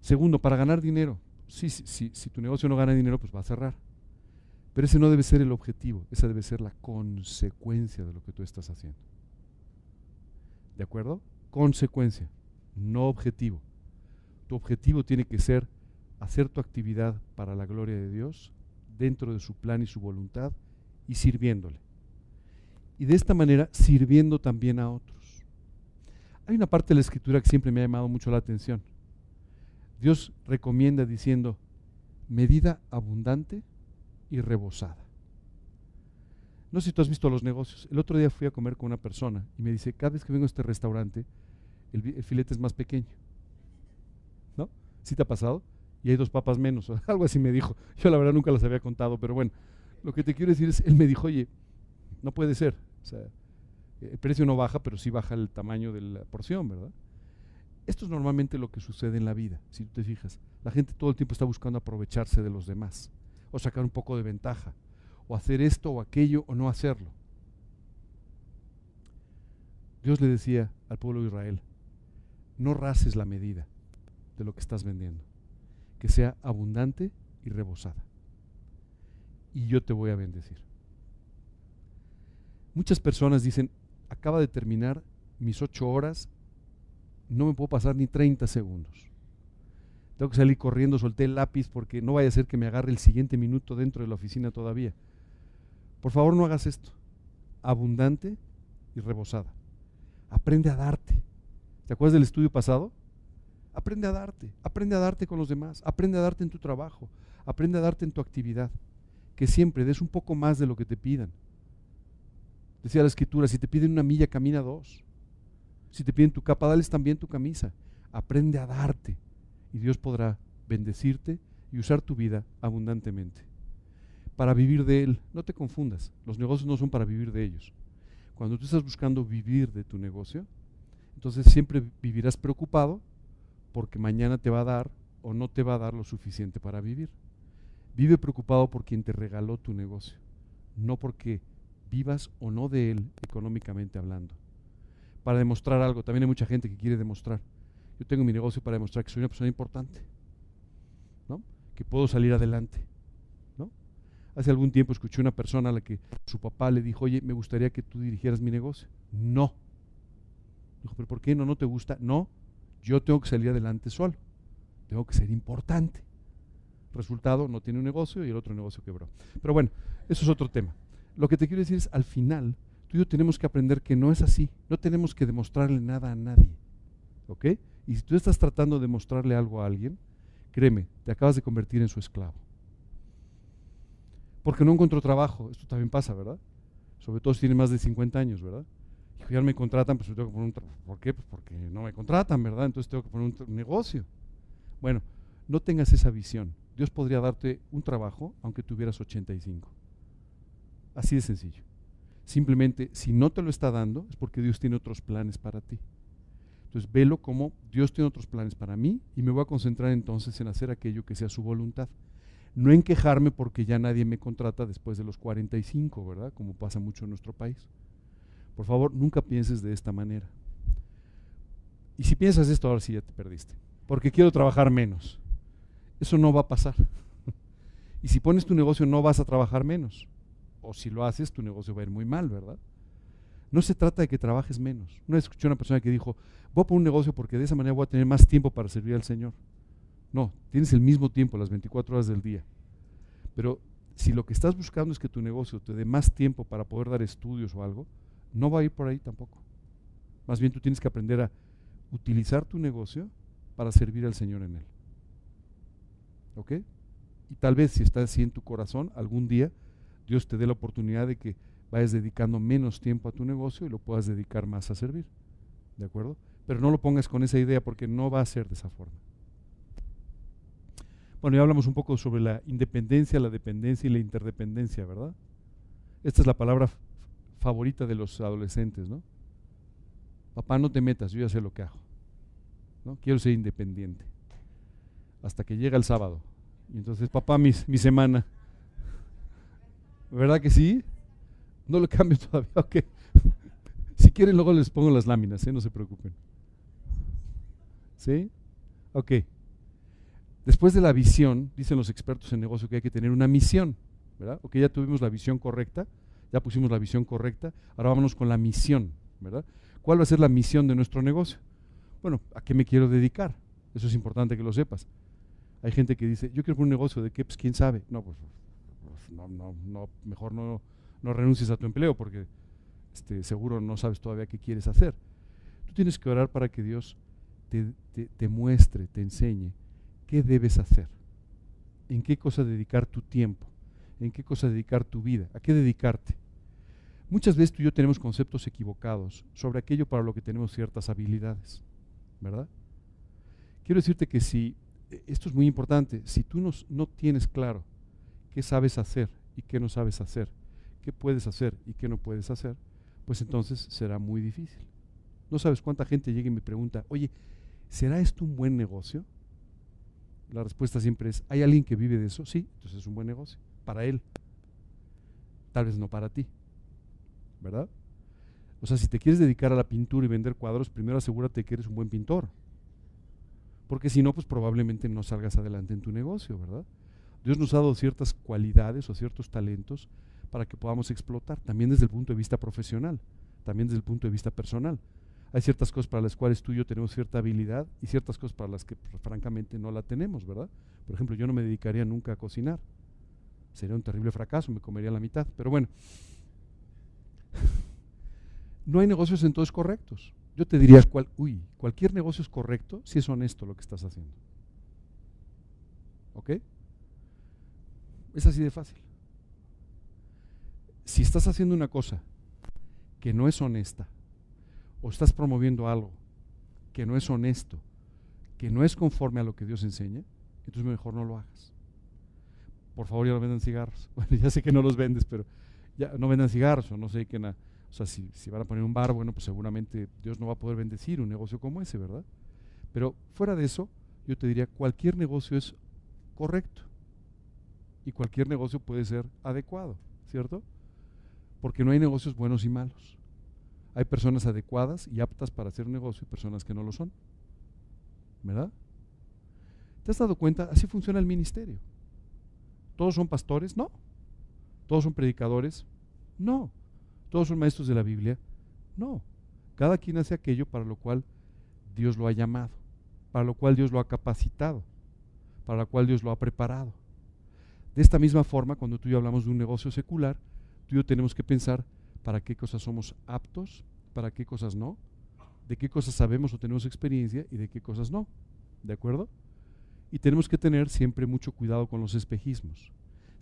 Segundo, para ganar dinero. Sí, sí, sí, si tu negocio no gana dinero, pues va a cerrar. Pero ese no debe ser el objetivo, esa debe ser la consecuencia de lo que tú estás haciendo. ¿De acuerdo? Consecuencia, no objetivo. Tu objetivo tiene que ser hacer tu actividad para la gloria de Dios, dentro de su plan y su voluntad, y sirviéndole y de esta manera sirviendo también a otros. Hay una parte de la escritura que siempre me ha llamado mucho la atención. Dios recomienda diciendo, medida abundante y rebosada. No sé si tú has visto los negocios. El otro día fui a comer con una persona y me dice, cada vez que vengo a este restaurante, el, filete es más pequeño. ¿No? ¿Sí te ha pasado? Y hay dos papas menos. Algo así me dijo. Yo la verdad nunca las había contado, pero bueno, lo que te quiero decir es, él me dijo, oye, no puede ser. O sea, el precio no baja, pero sí baja el tamaño de la porción, ¿verdad? Esto es normalmente lo que sucede en la vida, si tú te fijas. La gente todo el tiempo está buscando aprovecharse de los demás, o sacar un poco de ventaja, o hacer esto o aquello, o no hacerlo. Dios le decía al pueblo de Israel, no rases la medida de lo que estás vendiendo, que sea abundante y rebosada. Y yo te voy a bendecir. Muchas personas dicen, acaba de terminar mis ocho horas no me puedo pasar ni 30 segundos. Tengo que salir corriendo, solté el lápiz porque no vaya a ser que me agarre el siguiente minuto dentro de la oficina todavía. Por favor, no hagas esto. Abundante y rebosada. Aprende a darte. ¿Te acuerdas del estudio pasado? Aprende a darte. Aprende a darte con los demás. Aprende a darte en tu trabajo. Aprende a darte en tu actividad. Que siempre des un poco más de lo que te pidan. Decía la escritura, si te piden una milla, camina dos. Si te piden tu capa, dales también tu camisa. Aprende a darte y Dios podrá bendecirte y usar tu vida abundantemente. Para vivir de Él, no te confundas, los negocios no son para vivir de ellos. Cuando tú estás buscando vivir de tu negocio, entonces siempre vivirás preocupado porque mañana te va a dar o no te va a dar lo suficiente para vivir. Vive preocupado por quien te regaló tu negocio, no porque vivas o no de él económicamente hablando para demostrar algo. También hay mucha gente que quiere demostrar. Yo tengo mi negocio para demostrar que soy una persona importante, ¿no? que puedo salir adelante. ¿no? Hace algún tiempo escuché una persona a la que su papá le dijo, oye, me gustaría que tú dirigieras mi negocio. No. Dijo, pero ¿por qué no? ¿No te gusta? No, yo tengo que salir adelante solo. Tengo que ser importante. Resultado, no tiene un negocio y el otro negocio quebró. Pero bueno, eso es otro tema. Lo que te quiero decir es, al final, tú y yo tenemos que aprender que no es así. No tenemos que demostrarle nada a nadie. ¿Ok? Y si tú estás tratando de mostrarle algo a alguien, créeme, te acabas de convertir en su esclavo. Porque no encontró trabajo. Esto también pasa, ¿verdad? Sobre todo si tiene más de 50 años, ¿verdad? Y ya me contratan, pues tengo que poner un ¿Por qué? Pues porque no me contratan, ¿verdad? Entonces tengo que poner un negocio. Bueno, no tengas esa visión. Dios podría darte un trabajo aunque tuvieras 85. Así de sencillo. Simplemente, si no te lo está dando, es porque Dios tiene otros planes para ti. Entonces, velo como Dios tiene otros planes para mí y me voy a concentrar entonces en hacer aquello que sea su voluntad. No en quejarme porque ya nadie me contrata después de los 45, ¿verdad? Como pasa mucho en nuestro país. Por favor, nunca pienses de esta manera. Y si piensas esto, ahora sí ya te perdiste. Porque quiero trabajar menos. Eso no va a pasar. y si pones tu negocio, no vas a trabajar menos o si lo haces, tu negocio va a ir muy mal, ¿verdad? No se trata de que trabajes menos. No escuché a una persona que dijo, voy a poner un negocio porque de esa manera voy a tener más tiempo para servir al Señor. No, tienes el mismo tiempo, las 24 horas del día. Pero si lo que estás buscando es que tu negocio te dé más tiempo para poder dar estudios o algo, no va a ir por ahí tampoco. Más bien tú tienes que aprender a utilizar tu negocio para servir al Señor en él. ¿Ok? Y tal vez si está así en tu corazón, algún día Dios te dé la oportunidad de que vayas dedicando menos tiempo a tu negocio y lo puedas dedicar más a servir. ¿De acuerdo? Pero no lo pongas con esa idea porque no va a ser de esa forma. Bueno, ya hablamos un poco sobre la independencia, la dependencia y la interdependencia, ¿verdad? Esta es la palabra favorita de los adolescentes, ¿no? Papá, no te metas, yo ya sé lo que hago. ¿no? Quiero ser independiente. Hasta que llega el sábado. Y entonces, papá, mi, mi semana. ¿Verdad que sí? No lo cambio todavía, ok. Si quieren, luego les pongo las láminas, ¿eh? no se preocupen. ¿Sí? Ok. Después de la visión, dicen los expertos en negocio que hay que tener una misión, ¿verdad? Ok, ya tuvimos la visión correcta, ya pusimos la visión correcta, ahora vámonos con la misión, ¿verdad? ¿Cuál va a ser la misión de nuestro negocio? Bueno, ¿a qué me quiero dedicar? Eso es importante que lo sepas. Hay gente que dice, yo quiero un negocio de qué, pues quién sabe. No, pues no, no, no, mejor no, no renuncies a tu empleo porque este, seguro no sabes todavía qué quieres hacer. Tú tienes que orar para que Dios te, te muestre, te enseñe qué debes hacer, en qué cosa dedicar tu tiempo, en qué cosa dedicar tu vida, a qué dedicarte. Muchas veces tú y yo tenemos conceptos equivocados sobre aquello para lo que tenemos ciertas habilidades, ¿verdad? Quiero decirte que si, e, esto es muy importante, si tú no, tienes claro qué sabes hacer y qué no sabes hacer, qué puedes hacer y qué no puedes hacer, pues entonces será muy difícil. No sabes cuánta gente llega y me pregunta, oye, ¿será esto un buen negocio? La respuesta siempre es, ¿hay alguien que vive de eso? Sí, entonces es un buen negocio, para él. Tal vez no para ti, ¿verdad? O sea, si te quieres dedicar a la pintura y vender cuadros, primero asegúrate que eres un buen pintor porque si no, pues probablemente no salgas adelante en tu negocio, ¿verdad? Dios nos ha dado ciertas cualidades o ciertos talentos para que podamos explotar, también desde el punto de vista profesional, también desde el punto de vista personal. Hay ciertas cosas para las cuales tú y yo tenemos cierta habilidad y ciertas cosas para las que pues, francamente no la tenemos, ¿verdad? Por ejemplo, yo no me dedicaría nunca a cocinar. Sería un terrible fracaso, me comería la mitad. Pero bueno, no hay negocios entonces correctos. Yo te diría, cual, uy, cualquier negocio es correcto si es honesto lo que estás haciendo. ¿Ok? Es así de fácil. Si estás haciendo una cosa que no es honesta, o estás promoviendo algo que no es honesto, que no es conforme a lo que Dios enseña, entonces mejor no lo hagas. Por favor, ya no vendan cigarros. Bueno, ya sé que no los vendes, pero no vendan cigarros o no sé qué nada. O sea, si, van a poner un bar, bueno, pues seguramente Dios no va a poder bendecir un negocio como ese, ¿verdad? Pero fuera de eso, yo te diría, cualquier negocio es correcto y cualquier negocio puede ser adecuado, ¿cierto? Porque no hay negocios buenos y malos. Hay personas adecuadas y aptas para hacer un negocio y personas que no lo son. ¿Verdad? ¿Te has dado cuenta? Así funciona el ministerio. ¿Todos son pastores? No. ¿Todos son predicadores? No. ¿Todos son maestros de la Biblia? No. Cada quien hace aquello para lo cual Dios lo ha llamado, para lo cual Dios lo ha capacitado, para lo cual Dios lo ha preparado. De esta misma forma, cuando tú y yo hablamos de un negocio secular, tú y yo tenemos que pensar para qué cosas somos aptos, para qué cosas no, de qué cosas sabemos o tenemos experiencia y de qué cosas no. ¿De acuerdo? Y tenemos que tener siempre mucho cuidado con los espejismos.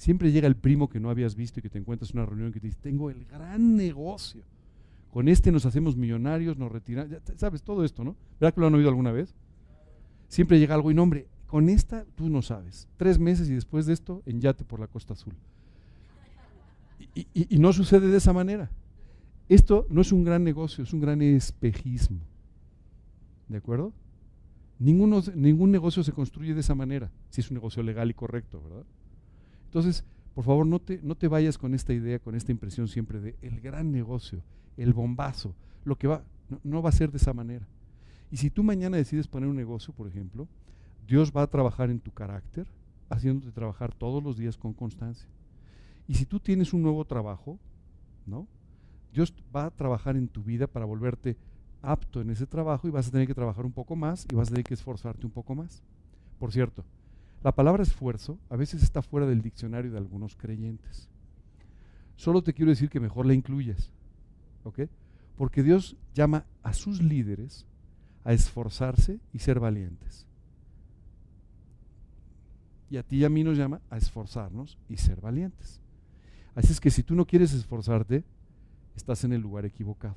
Siempre llega el primo que no habías visto y que te encuentras en una reunión que te dice, tengo el gran negocio. Con este nos hacemos millonarios, nos retiramos. ¿Sabes todo esto, no? ¿Verdad que lo han oído alguna vez? Siempre llega algo y no, hombre, con esta tú no sabes. Tres meses y después de esto, en yate por la Costa Azul. Y, no sucede de esa manera. Esto no es un gran negocio, es un gran espejismo. ¿De acuerdo? Ningún negocio se construye de esa manera, si es un negocio legal y correcto, ¿verdad? Entonces, por favor, no te, no te vayas con esta idea, con esta impresión siempre de el gran negocio, el bombazo, lo que va, no, va a ser de esa manera. Y si tú mañana decides poner un negocio, por ejemplo, Dios va a trabajar en tu carácter, haciéndote trabajar todos los días con constancia. Y si tú tienes un nuevo trabajo, ¿no? Dios va a trabajar en tu vida para volverte apto en ese trabajo y vas a tener que trabajar un poco más y vas a tener que esforzarte un poco más. Por cierto, la palabra esfuerzo a veces está fuera del diccionario de algunos creyentes. Solo te quiero decir que mejor la incluyas, ¿ok? Porque Dios llama a sus líderes a esforzarse y ser valientes. Y a ti y a mí nos llama a esforzarnos y ser valientes. Así es que si tú no quieres esforzarte, estás en el lugar equivocado.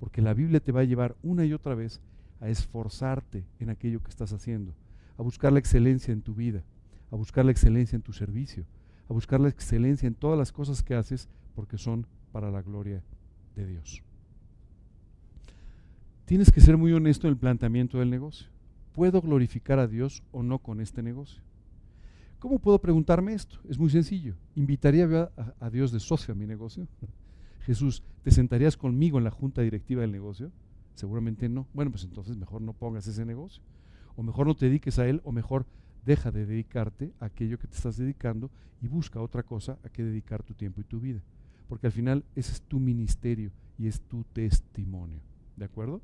Porque la Biblia te va a llevar una y otra vez a esforzarte en aquello que estás haciendo a buscar la excelencia en tu vida, a buscar la excelencia en tu servicio, a buscar la excelencia en todas las cosas que haces porque son para la gloria de Dios. Tienes que ser muy honesto en el planteamiento del negocio. ¿Puedo glorificar a Dios o no con este negocio? ¿Cómo puedo preguntarme esto? Es muy sencillo. ¿Invitaría a, a Dios de socio a mi negocio? Jesús, ¿te sentarías conmigo en la junta directiva del negocio? Seguramente no. Bueno, pues entonces mejor no pongas ese negocio o mejor no te dediques a él, o mejor deja de dedicarte a aquello que te estás dedicando y busca otra cosa a que dedicar tu tiempo y tu vida. Porque al final ese es tu ministerio y es tu testimonio. ¿De acuerdo?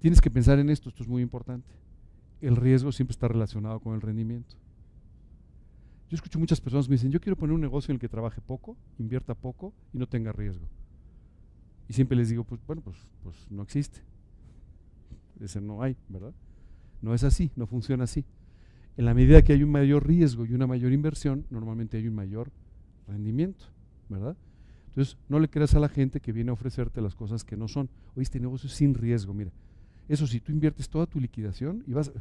Tienes que pensar en esto, esto es muy importante. El riesgo siempre está relacionado con el rendimiento. Yo escucho muchas personas que me dicen, yo quiero poner un negocio en el que trabaje poco, invierta poco y no tenga riesgo. Y siempre les digo, pues bueno, pues, pues no existe. Ese no hay, ¿verdad? No es así, no funciona así. En la medida que hay un mayor riesgo y una mayor inversión, normalmente hay un mayor rendimiento, ¿verdad? Entonces, no le creas a la gente que viene a ofrecerte las cosas que no son. Oye, este negocio es sin riesgo, mira. Eso sí, tú inviertes toda tu liquidación y vas...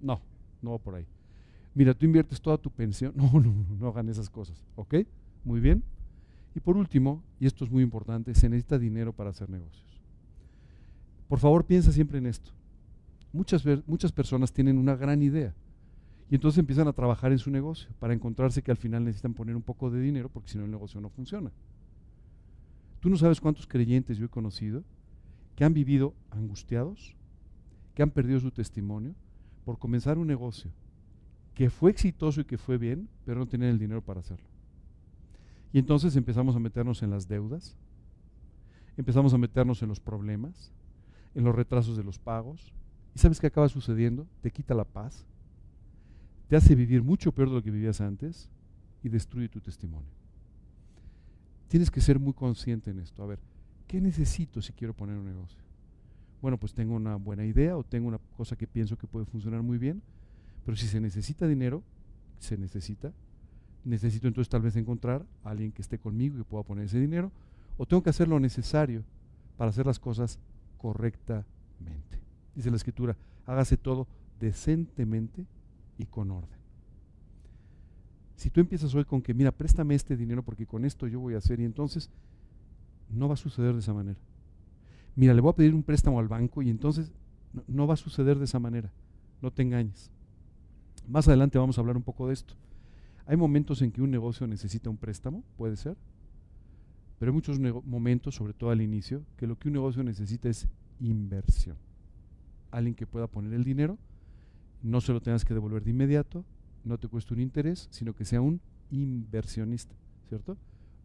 No, no va por ahí. Mira, tú inviertes toda tu pensión. No, no, no, no hagan esas cosas. ¿Ok? Muy bien. Y por último, y esto es muy importante, se necesita dinero para hacer negocios. Por favor, piensa siempre en esto. Muchas, muchas personas tienen una gran idea y entonces empiezan a trabajar en su negocio para encontrarse que al final necesitan poner un poco de dinero porque si no el negocio no funciona. Tú no sabes cuántos creyentes yo he conocido que han vivido angustiados, que han perdido su testimonio por comenzar un negocio que fue exitoso y que fue bien, pero no tenían el dinero para hacerlo. Y entonces empezamos a meternos en las deudas, empezamos a meternos en los problemas, en los retrasos de los pagos. ¿Y sabes qué acaba sucediendo? Te quita la paz, te hace vivir mucho peor de lo que vivías antes y destruye tu testimonio. Tienes que ser muy consciente en esto. A ver, ¿qué necesito si quiero poner un negocio? Bueno, pues tengo una buena idea o tengo una cosa que pienso que puede funcionar muy bien, pero si se necesita dinero, se necesita, necesito entonces tal vez encontrar a alguien que esté conmigo y que pueda poner ese dinero, o tengo que hacer lo necesario para hacer las cosas correctamente. Dice la escritura, hágase todo decentemente y con orden. Si tú empiezas hoy con que, mira, préstame este dinero porque con esto yo voy a hacer, y entonces no va a suceder de esa manera. Mira, le voy a pedir un préstamo al banco y entonces no, no va a suceder de esa manera. No te engañes. Más adelante vamos a hablar un poco de esto. Hay momentos en que un negocio necesita un préstamo, puede ser, pero hay muchos momentos, sobre todo al inicio, que lo que un negocio necesita es inversión. Alguien que pueda poner el dinero, no se lo tengas que devolver de inmediato, no te cueste un interés, sino que sea un inversionista, ¿cierto?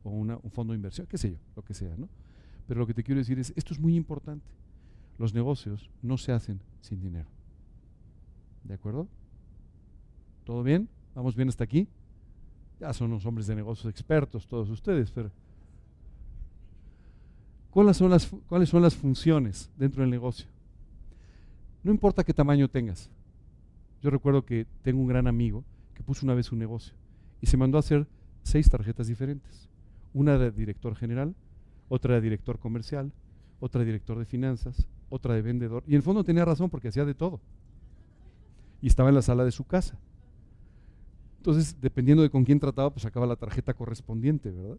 O un fondo de inversión, qué sé yo, lo que sea, ¿no? Pero lo que te quiero decir es, esto es muy importante. Los negocios no se hacen sin dinero. ¿De acuerdo? ¿Todo bien? ¿Vamos bien hasta aquí? Ya son unos hombres de negocios expertos todos ustedes, pero ¿Cuáles son, las, ¿Cuáles son las funciones dentro del negocio? No importa qué tamaño tengas. Yo recuerdo que tengo un gran amigo que puso una vez un negocio y se mandó a hacer seis tarjetas diferentes. Una de director general, otra de director comercial, otra de director de finanzas, otra de vendedor. Y en el fondo tenía razón porque hacía de todo. Y estaba en la sala de su casa. Entonces, dependiendo de con quién trataba, pues sacaba la tarjeta correspondiente, ¿verdad?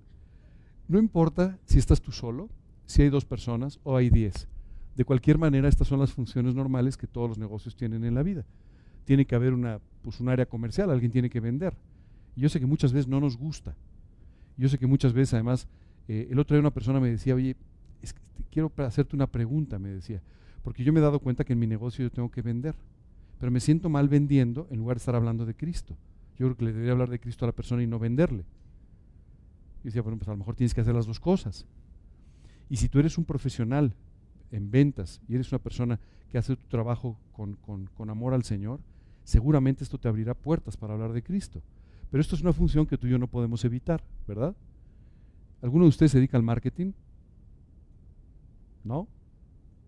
No importa si estás tú solo, si hay dos personas o hay diez. De cualquier manera, estas son las funciones normales que todos los negocios tienen en la vida. Tiene que haber una, pues un área comercial, alguien tiene que vender. Yo sé que muchas veces no nos gusta. Yo sé que muchas veces, además, eh, el otro día una persona me decía, oye, quiero hacerte una pregunta, me decía, porque yo me he dado cuenta que en mi negocio yo tengo que vender, pero me siento mal vendiendo en lugar de estar hablando de Cristo. Yo creo que le debería hablar de Cristo a la persona y no venderle. Y decía, bueno, pues a lo mejor tienes que hacer las dos cosas. Y si tú eres un profesional en ventas y eres una persona que hace tu trabajo con, amor al Señor, seguramente esto te abrirá puertas para hablar de Cristo. Pero esto es una función que tú y yo no podemos evitar, ¿verdad? ¿Alguno de ustedes se dedica al marketing? ¿No?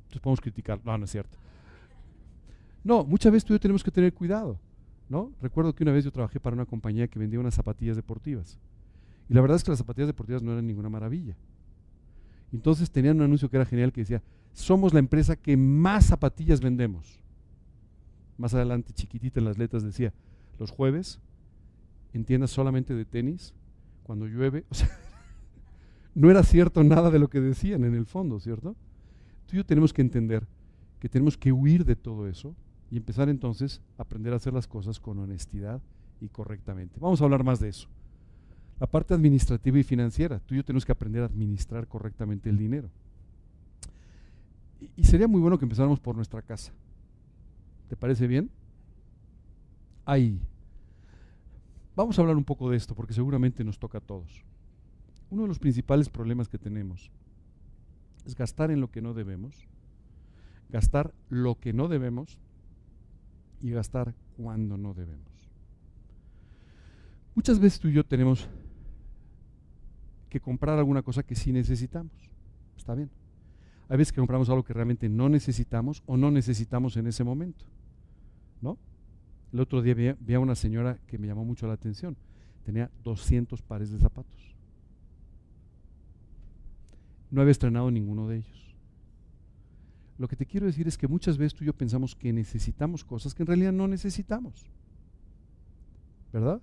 Entonces podemos criticar. No, no es cierto. No, muchas veces tú y yo tenemos que tener cuidado, ¿no? Recuerdo que una vez yo trabajé para una compañía que vendía unas zapatillas deportivas. Y la verdad es que las zapatillas deportivas no eran ninguna maravilla. Entonces tenían un anuncio que era genial que decía, somos la empresa que más zapatillas vendemos. Más adelante, chiquitita en las letras, decía, los jueves, en tiendas solamente de tenis, cuando llueve. O sea, no era cierto nada de lo que decían en el fondo, ¿cierto? Tú y yo tenemos que entender que tenemos que huir de todo eso y empezar entonces a aprender a hacer las cosas con honestidad y correctamente. Vamos a hablar más de eso. La parte administrativa y financiera. Tú y yo tenemos que aprender a administrar correctamente el dinero. Y, sería muy bueno que empezáramos por nuestra casa. ¿Te parece bien? Ahí. Vamos a hablar un poco de esto porque seguramente nos toca a todos. Uno de los principales problemas que tenemos es gastar en lo que no debemos, gastar lo que no debemos y gastar cuando no debemos. Muchas veces tú y yo tenemos comprar alguna cosa que sí necesitamos. Está bien. Hay veces que compramos algo que realmente no necesitamos o no necesitamos en ese momento. ¿No? El otro día vi, a una señora que me llamó mucho la atención. Tenía 200 pares de zapatos. No había estrenado ninguno de ellos. Lo que te quiero decir es que muchas veces tú y yo pensamos que necesitamos cosas que en realidad no necesitamos. ¿Verdad?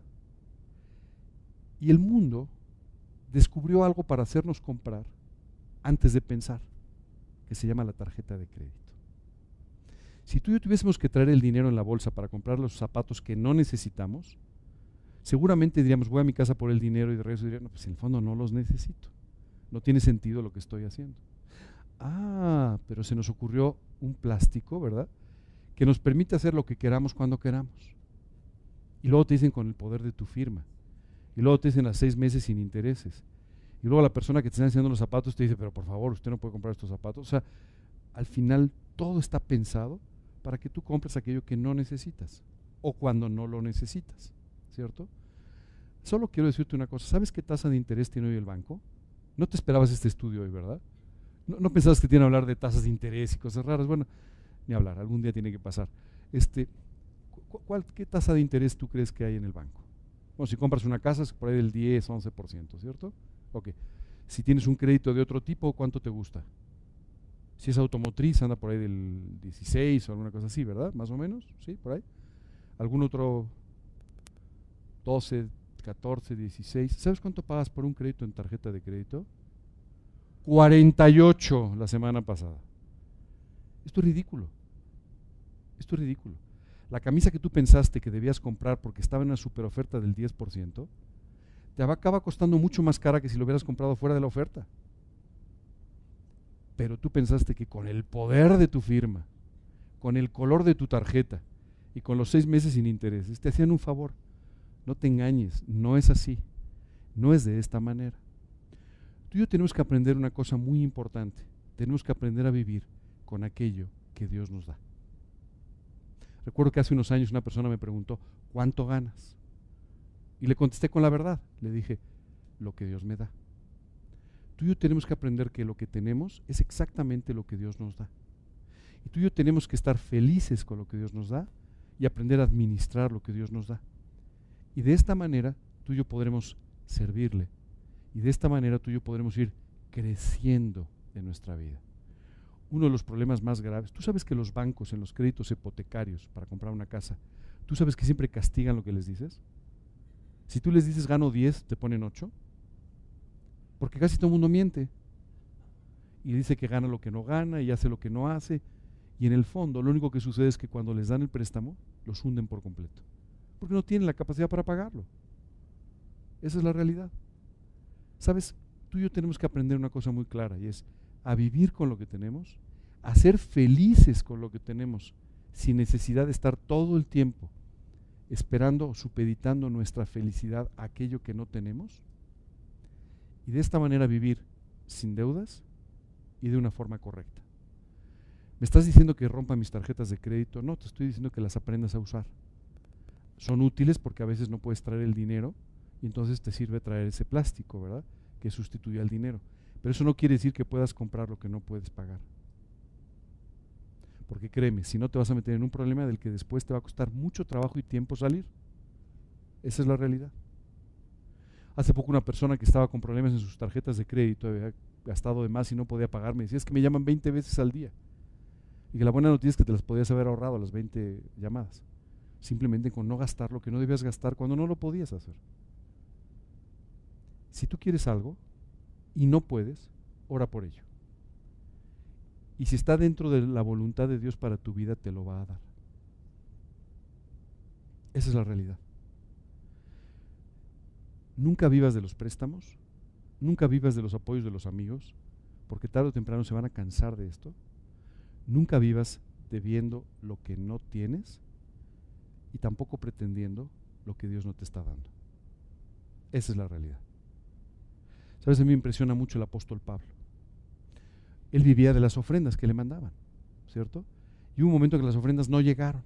Y el mundo descubrió algo para hacernos comprar antes de pensar, que se llama la tarjeta de crédito. Si tú y yo tuviésemos que traer el dinero en la bolsa para comprar los zapatos que no necesitamos, seguramente diríamos, voy a mi casa por el dinero y de regreso diría, no, pues en el fondo no los necesito. No tiene sentido lo que estoy haciendo. Ah, pero se nos ocurrió un plástico, ¿verdad? Que nos permite hacer lo que queramos cuando queramos. Y luego te dicen con el poder de tu firma. Y luego te dicen a seis meses sin intereses. Y luego la persona que te está enseñando los zapatos te dice, pero por favor, usted no puede comprar estos zapatos. O sea, al final todo está pensado para que tú compres aquello que no necesitas o cuando no lo necesitas, ¿cierto? Solo quiero decirte una cosa, ¿sabes qué tasa de interés tiene hoy el banco? No te esperabas este estudio hoy, ¿verdad? No, pensabas que tiene que hablar de tasas de interés y cosas raras. Bueno, ni hablar, algún día tiene que pasar. Este, ¿cuál, ¿Qué tasa de interés tú crees que hay en el banco? Bueno, si compras una casa es por ahí del 10, 11%, ¿cierto? Ok. Si tienes un crédito de otro tipo, ¿cuánto te gusta? Si es automotriz, anda por ahí del 16 o alguna cosa así, ¿verdad? Más o menos, ¿sí? Por ahí. ¿Algún otro 12, 14, 16? ¿Sabes cuánto pagas por un crédito en tarjeta de crédito? 48 la semana pasada. Esto es ridículo. Esto es ridículo. La camisa que tú pensaste que debías comprar porque estaba en una super oferta del 10%, te acaba costando mucho más cara que si lo hubieras comprado fuera de la oferta. Pero tú pensaste que con el poder de tu firma, con el color de tu tarjeta y con los seis meses sin intereses, te hacían un favor. No te engañes, no es así. No es de esta manera. Tú y yo tenemos que aprender una cosa muy importante. Tenemos que aprender a vivir con aquello que Dios nos da. Recuerdo que hace unos años una persona me preguntó, ¿cuánto ganas? Y le contesté con la verdad. Le dije, lo que Dios me da. Tú y yo tenemos que aprender que lo que tenemos es exactamente lo que Dios nos da. Y tú y yo tenemos que estar felices con lo que Dios nos da y aprender a administrar lo que Dios nos da. Y de esta manera tú y yo podremos servirle. Y de esta manera tú y yo podremos ir creciendo en nuestra vida uno de los problemas más graves. Tú sabes que los bancos en los créditos hipotecarios para comprar una casa, tú sabes que siempre castigan lo que les dices. Si tú les dices gano 10, te ponen 8. Porque casi todo el mundo miente. Y dice que gana lo que no gana y hace lo que no hace. Y en el fondo lo único que sucede es que cuando les dan el préstamo, los hunden por completo. Porque no tienen la capacidad para pagarlo. Esa es la realidad. Sabes, tú y yo tenemos que aprender una cosa muy clara y es, a vivir con lo que tenemos, a ser felices con lo que tenemos, sin necesidad de estar todo el tiempo esperando supeditando nuestra felicidad a aquello que no tenemos, y de esta manera vivir sin deudas y de una forma correcta. ¿Me estás diciendo que rompa mis tarjetas de crédito? No, te estoy diciendo que las aprendas a usar. Son útiles porque a veces no puedes traer el dinero y entonces te sirve traer ese plástico, ¿verdad? Que sustituye al dinero. Pero eso no quiere decir que puedas comprar lo que no puedes pagar. Porque créeme, si no te vas a meter en un problema del que después te va a costar mucho trabajo y tiempo salir. Esa es la realidad. Hace poco una persona que estaba con problemas en sus tarjetas de crédito, había gastado de más y no podía pagar, me decía, es que me llaman 20 veces al día. Y que la buena noticia es que te las podías haber ahorrado las 20 llamadas. Simplemente con no gastar lo que no debías gastar cuando no lo podías hacer. Si tú quieres algo, y no puedes, ora por ello. Y si está dentro de la voluntad de Dios para tu vida, te lo va a dar. Esa es la realidad. Nunca vivas de los préstamos, nunca vivas de los apoyos de los amigos, porque tarde o temprano se van a cansar de esto. Nunca vivas debiendo lo que no tienes y tampoco pretendiendo lo que Dios no te está dando. Esa es la realidad. ¿Sabes? A mí me impresiona mucho el apóstol Pablo. Él vivía de las ofrendas que le mandaban, ¿cierto? Y hubo un momento que las ofrendas no llegaron.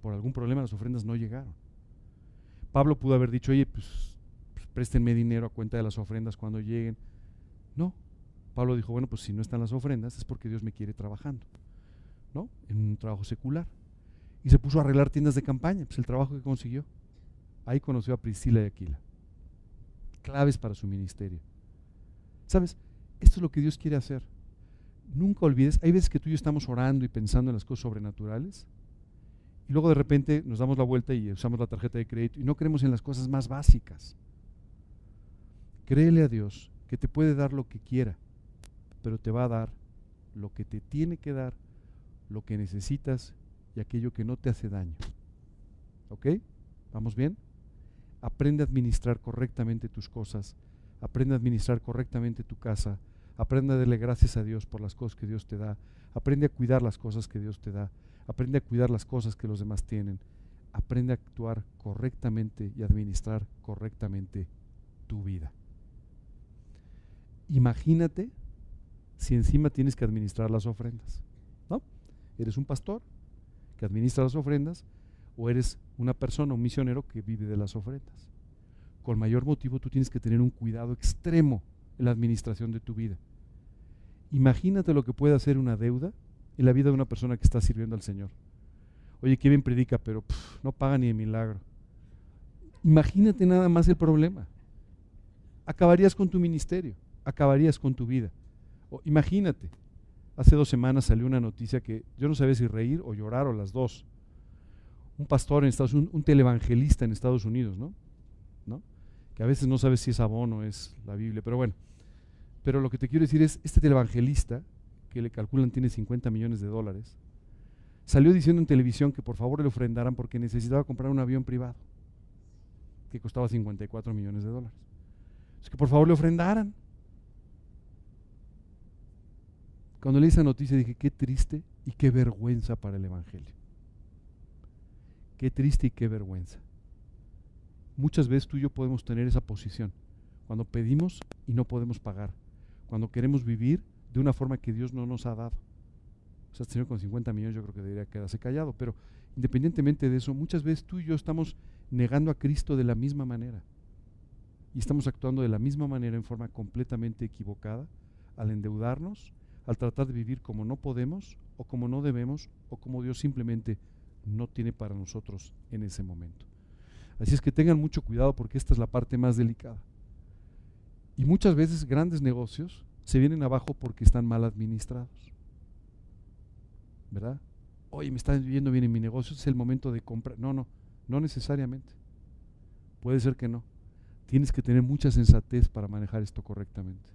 Por algún problema las ofrendas no llegaron. Pablo pudo haber dicho, oye, pues, pues préstenme dinero a cuenta de las ofrendas cuando lleguen. No. Pablo dijo, bueno, pues si no están las ofrendas es porque Dios me quiere trabajando, ¿no? En un trabajo secular. Y se puso a arreglar tiendas de campaña, pues el trabajo que consiguió. Ahí conoció a Priscila y Aquila. Claves para su ministerio. ¿Sabes? Esto es lo que Dios quiere hacer. Nunca olvides, hay veces que tú y yo estamos orando y pensando en las cosas sobrenaturales y luego de repente nos damos la vuelta y usamos la tarjeta de crédito y no creemos en las cosas más básicas. Créele a Dios que te puede dar lo que quiera, pero te va a dar lo que te tiene que dar, lo que necesitas y aquello que no te hace daño. ¿Ok? ¿Vamos bien? Aprende a administrar correctamente tus cosas, aprende a administrar correctamente tu casa, aprende a darle gracias a Dios por las cosas que Dios te da, aprende a cuidar las cosas que Dios te da, Aprende a cuidar las cosas que los demás tienen. Aprende a actuar correctamente y administrar correctamente tu vida. Imagínate si encima tienes que administrar las ofrendas. ¿No? Eres un pastor que administra las ofrendas o eres una persona, un misionero que vive de las ofrendas. Con mayor motivo tú tienes que tener un cuidado extremo en la administración de tu vida. Imagínate lo que puede hacer una deuda en la vida de una persona que está sirviendo al Señor. Oye, qué bien predica, pero no paga ni de milagro. Imagínate nada más el problema. Acabarías con tu ministerio, acabarías con tu vida. O, imagínate, hace dos semanas salió una noticia que yo no sabía si reír o llorar o las dos. Un pastor en Estados Unidos, un televangelista en Estados Unidos, ¿no? ¿no? Que a veces no sabes si es abono o es la Biblia, pero bueno. Pero lo que te quiero decir es, este televangelista que le calculan tiene 50 millones de dólares, salió diciendo en televisión que por favor le ofrendaran porque necesitaba comprar un avión privado que costaba 54 millones de dólares. Es que por favor le ofrendaran. Cuando leí esa noticia dije, qué triste y qué vergüenza para el Evangelio. Qué triste y qué vergüenza. Muchas veces tú y yo podemos tener esa posición. Cuando pedimos y no podemos pagar. Cuando queremos vivir de una forma que Dios no nos ha dado. O sea, este señor con 50 millones yo creo que debería quedarse callado, pero independientemente de eso, muchas veces tú y yo estamos negando a Cristo de la misma manera. Y estamos actuando de la misma manera en forma completamente equivocada al endeudarnos, al tratar de vivir como no podemos o como no debemos o como Dios simplemente no tiene para nosotros en ese momento. Así es que tengan mucho cuidado porque esta es la parte más delicada. Y muchas veces grandes negocios se vienen abajo porque están mal administrados. ¿Verdad? Oye, me está yendo bien en mi negocio, es el momento de comprar. No, no, no necesariamente. Puede ser que no. Tienes que tener mucha sensatez para manejar esto correctamente.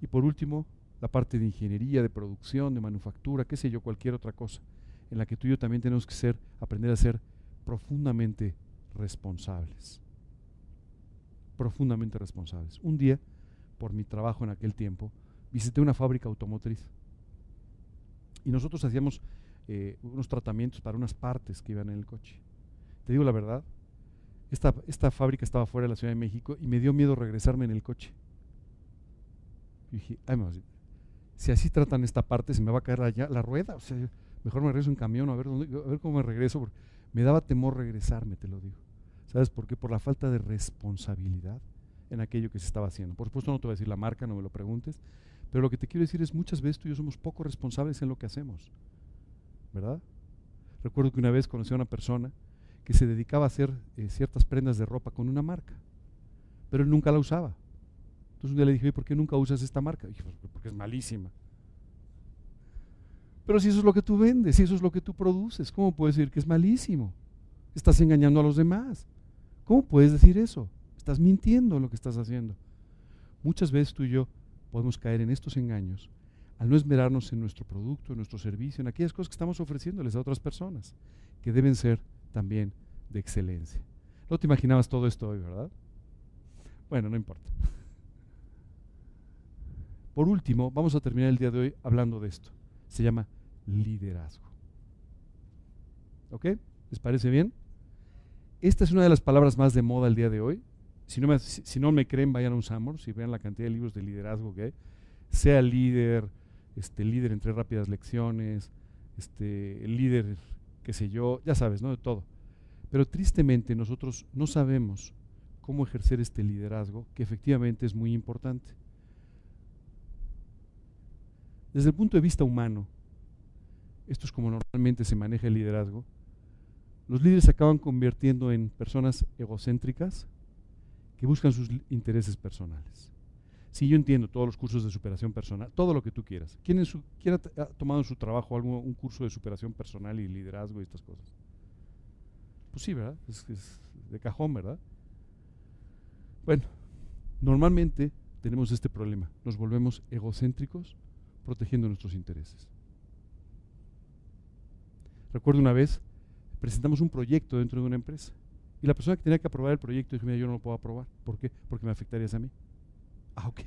Y por último, la parte de ingeniería, de producción, de manufactura, qué sé yo, cualquier otra cosa, en la que tú y yo también tenemos que ser, aprender a ser profundamente responsables. Profundamente responsables. Un día por mi trabajo en aquel tiempo, visité una fábrica automotriz. Y nosotros hacíamos eh, unos tratamientos para unas partes que iban en el coche. Te digo la verdad, esta, esta fábrica estaba fuera de la Ciudad de México y me dio miedo regresarme en el coche. Dije, ay, si así tratan esta parte, se me va a caer allá la rueda. O sea, mejor me regreso en camión a ver, dónde, a ver cómo me regreso. me daba temor regresarme, te lo digo. ¿Sabes por qué? Por la falta de responsabilidad en aquello que se estaba haciendo. Por supuesto no te voy a decir la marca, no me lo preguntes, pero lo que te quiero decir es muchas veces tú y yo somos poco responsables en lo que hacemos, ¿verdad? Recuerdo que una vez conocí a una persona que se dedicaba a hacer eh, ciertas prendas de ropa con una marca, pero él nunca la usaba. Entonces un día le dije, ¿por qué nunca usas esta marca? dije, pues, porque es malísima. Pero si eso es lo que tú vendes, si eso es lo que tú produces, ¿cómo puedes decir que es malísimo? Estás engañando a los demás. ¿Cómo puedes decir eso? Estás mintiendo lo que estás haciendo. Muchas veces tú y yo podemos caer en estos engaños al no esmerarnos en nuestro producto, en nuestro servicio, en aquellas cosas que estamos ofreciéndoles a otras personas, que deben ser también de excelencia. No te imaginabas todo esto hoy, ¿verdad? Bueno, no importa. Por último, vamos a terminar el día de hoy hablando de esto. Se llama liderazgo. ¿Ok? ¿Les parece bien? Esta es una de las palabras más de moda el día de hoy. Si no, me, creen, vayan a un Samor, si vean la cantidad de libros de liderazgo que hay. Sea líder, este, líder entre rápidas lecciones, este, líder, qué sé yo, ya sabes, ¿no? De todo. Pero tristemente nosotros no sabemos cómo ejercer este liderazgo, que efectivamente es muy importante. Desde el punto de vista humano, esto es como normalmente se maneja el liderazgo, los líderes se acaban convirtiendo en personas egocéntricas que buscan sus intereses personales. Si yo entiendo todos los cursos de superación personal, todo lo que tú quieras. ¿Quién, ha tomado en su trabajo algún, un curso de superación personal y liderazgo y estas cosas? Pues sí, ¿verdad? Es, es de cajón, ¿verdad? Bueno, normalmente tenemos este problema. Nos volvemos egocéntricos protegiendo nuestros intereses. Recuerdo una vez, presentamos un proyecto dentro de una empresa y la persona que tenía que aprobar el proyecto dijo, mira, yo no lo puedo aprobar. ¿Por qué? Porque me afectarías a mí. Ah, ok.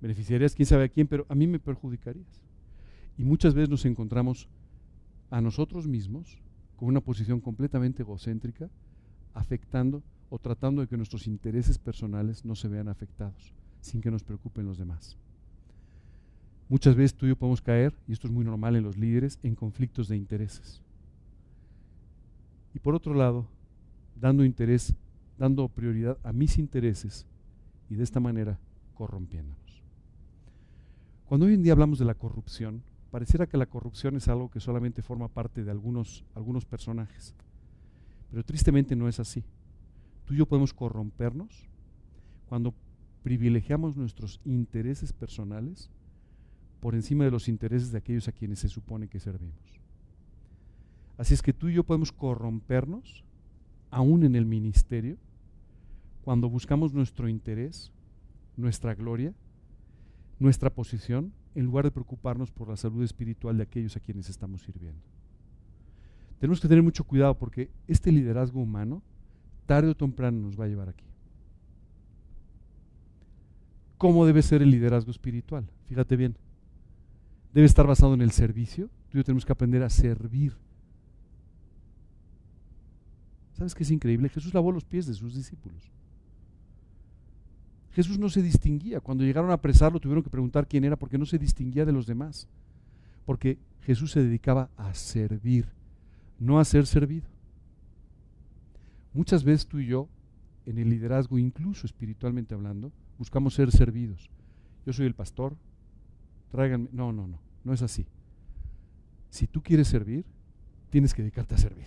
Beneficiarías quién sabe a quién, pero a mí me perjudicarías. Y muchas veces nos encontramos a nosotros mismos con una posición completamente egocéntrica, afectando o tratando de que nuestros intereses personales no se vean afectados, sin que nos preocupen los demás. Muchas veces tú y yo podemos caer, y esto es muy normal en los líderes, en conflictos de intereses. Y por otro lado, dando interés, dando prioridad a mis intereses y de esta manera corrompiéndonos. Cuando hoy en día hablamos de la corrupción, pareciera que la corrupción es algo que solamente forma parte de algunos, algunos personajes. Pero tristemente no es así. Tú y yo podemos corrompernos cuando privilegiamos nuestros intereses personales por encima de los intereses de aquellos a quienes se supone que servimos. Así es que tú y yo podemos corrompernos, aún en el ministerio, cuando buscamos nuestro interés, nuestra gloria, nuestra posición, en lugar de preocuparnos por la salud espiritual de aquellos a quienes estamos sirviendo. Tenemos que tener mucho cuidado porque este liderazgo humano, tarde o temprano, nos va a llevar aquí. ¿Cómo debe ser el liderazgo espiritual? Fíjate bien. Debe estar basado en el servicio. Tú y yo tenemos que aprender a servir. ¿Sabes qué es increíble? Jesús lavó los pies de sus discípulos. Jesús no se distinguía. Cuando llegaron a apresarlo tuvieron que preguntar quién era porque no se distinguía de los demás. Porque Jesús se dedicaba a servir, no a ser servido. Muchas veces tú y yo, en el liderazgo, incluso espiritualmente hablando, buscamos ser servidos. Yo soy el pastor, No, no, no, no es así. Si tú quieres servir, tienes que dedicarte a servir.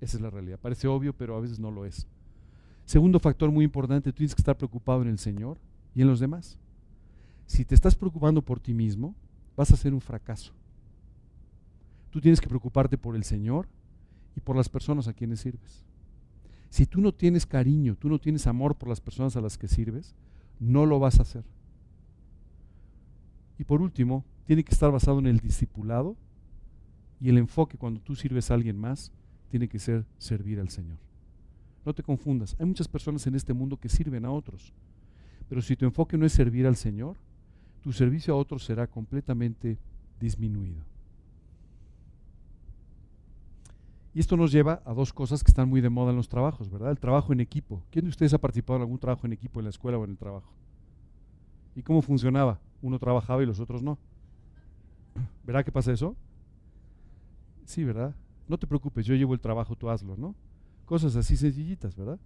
Esa es la realidad. Parece obvio, pero a veces no lo es. Segundo factor muy importante, tú tienes que estar preocupado en el Señor y en los demás. Si te estás preocupando por ti mismo, vas a ser un fracaso. Tú tienes que preocuparte por el Señor y por las personas a quienes sirves. Si tú no tienes cariño, tú no tienes amor por las personas a las que sirves, no lo vas a hacer. Y por último, tiene que estar basado en el discipulado y el enfoque cuando tú sirves a alguien más tiene que ser servir al Señor. No te confundas. Hay muchas personas en este mundo que sirven a otros. Pero si tu enfoque no es servir al Señor, tu servicio a otros será completamente disminuido. Y esto nos lleva a dos cosas que están muy de moda en los trabajos, ¿verdad? El trabajo en equipo. ¿Quién de ustedes ha participado en algún trabajo en equipo en la escuela o en el trabajo? ¿Y cómo funcionaba? Uno trabajaba y los otros no. ¿Verdad que pasa eso? Sí, ¿verdad? No te preocupes, yo llevo el trabajo, tú hazlo, ¿no? Cosas así sencillitas, ¿verdad?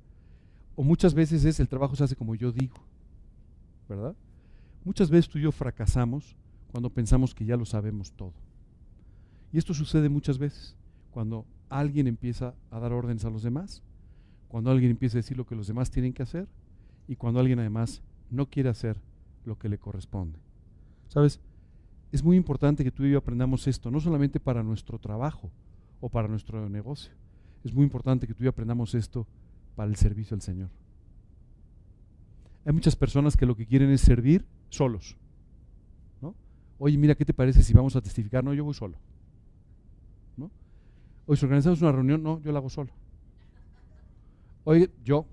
O muchas veces es el trabajo se hace como yo digo, ¿verdad? Muchas veces tú y yo fracasamos cuando pensamos que ya lo sabemos todo. Y esto sucede muchas veces cuando alguien empieza a dar órdenes a los demás, cuando alguien empieza a decir lo que los demás tienen que hacer y cuando alguien además no quiere hacer lo que le corresponde. ¿Sabes? Es muy importante que tú y yo aprendamos esto, no solamente para nuestro trabajo o para nuestro negocio, es muy importante que tú y yo aprendamos esto para el servicio al Señor. Hay muchas personas que lo que quieren es servir solos. ¿no? Oye, mira, ¿qué te parece si vamos a testificar? No, yo voy solo. ¿no? Oye, si organizamos una reunión, no, yo la hago solo. Oye, yo.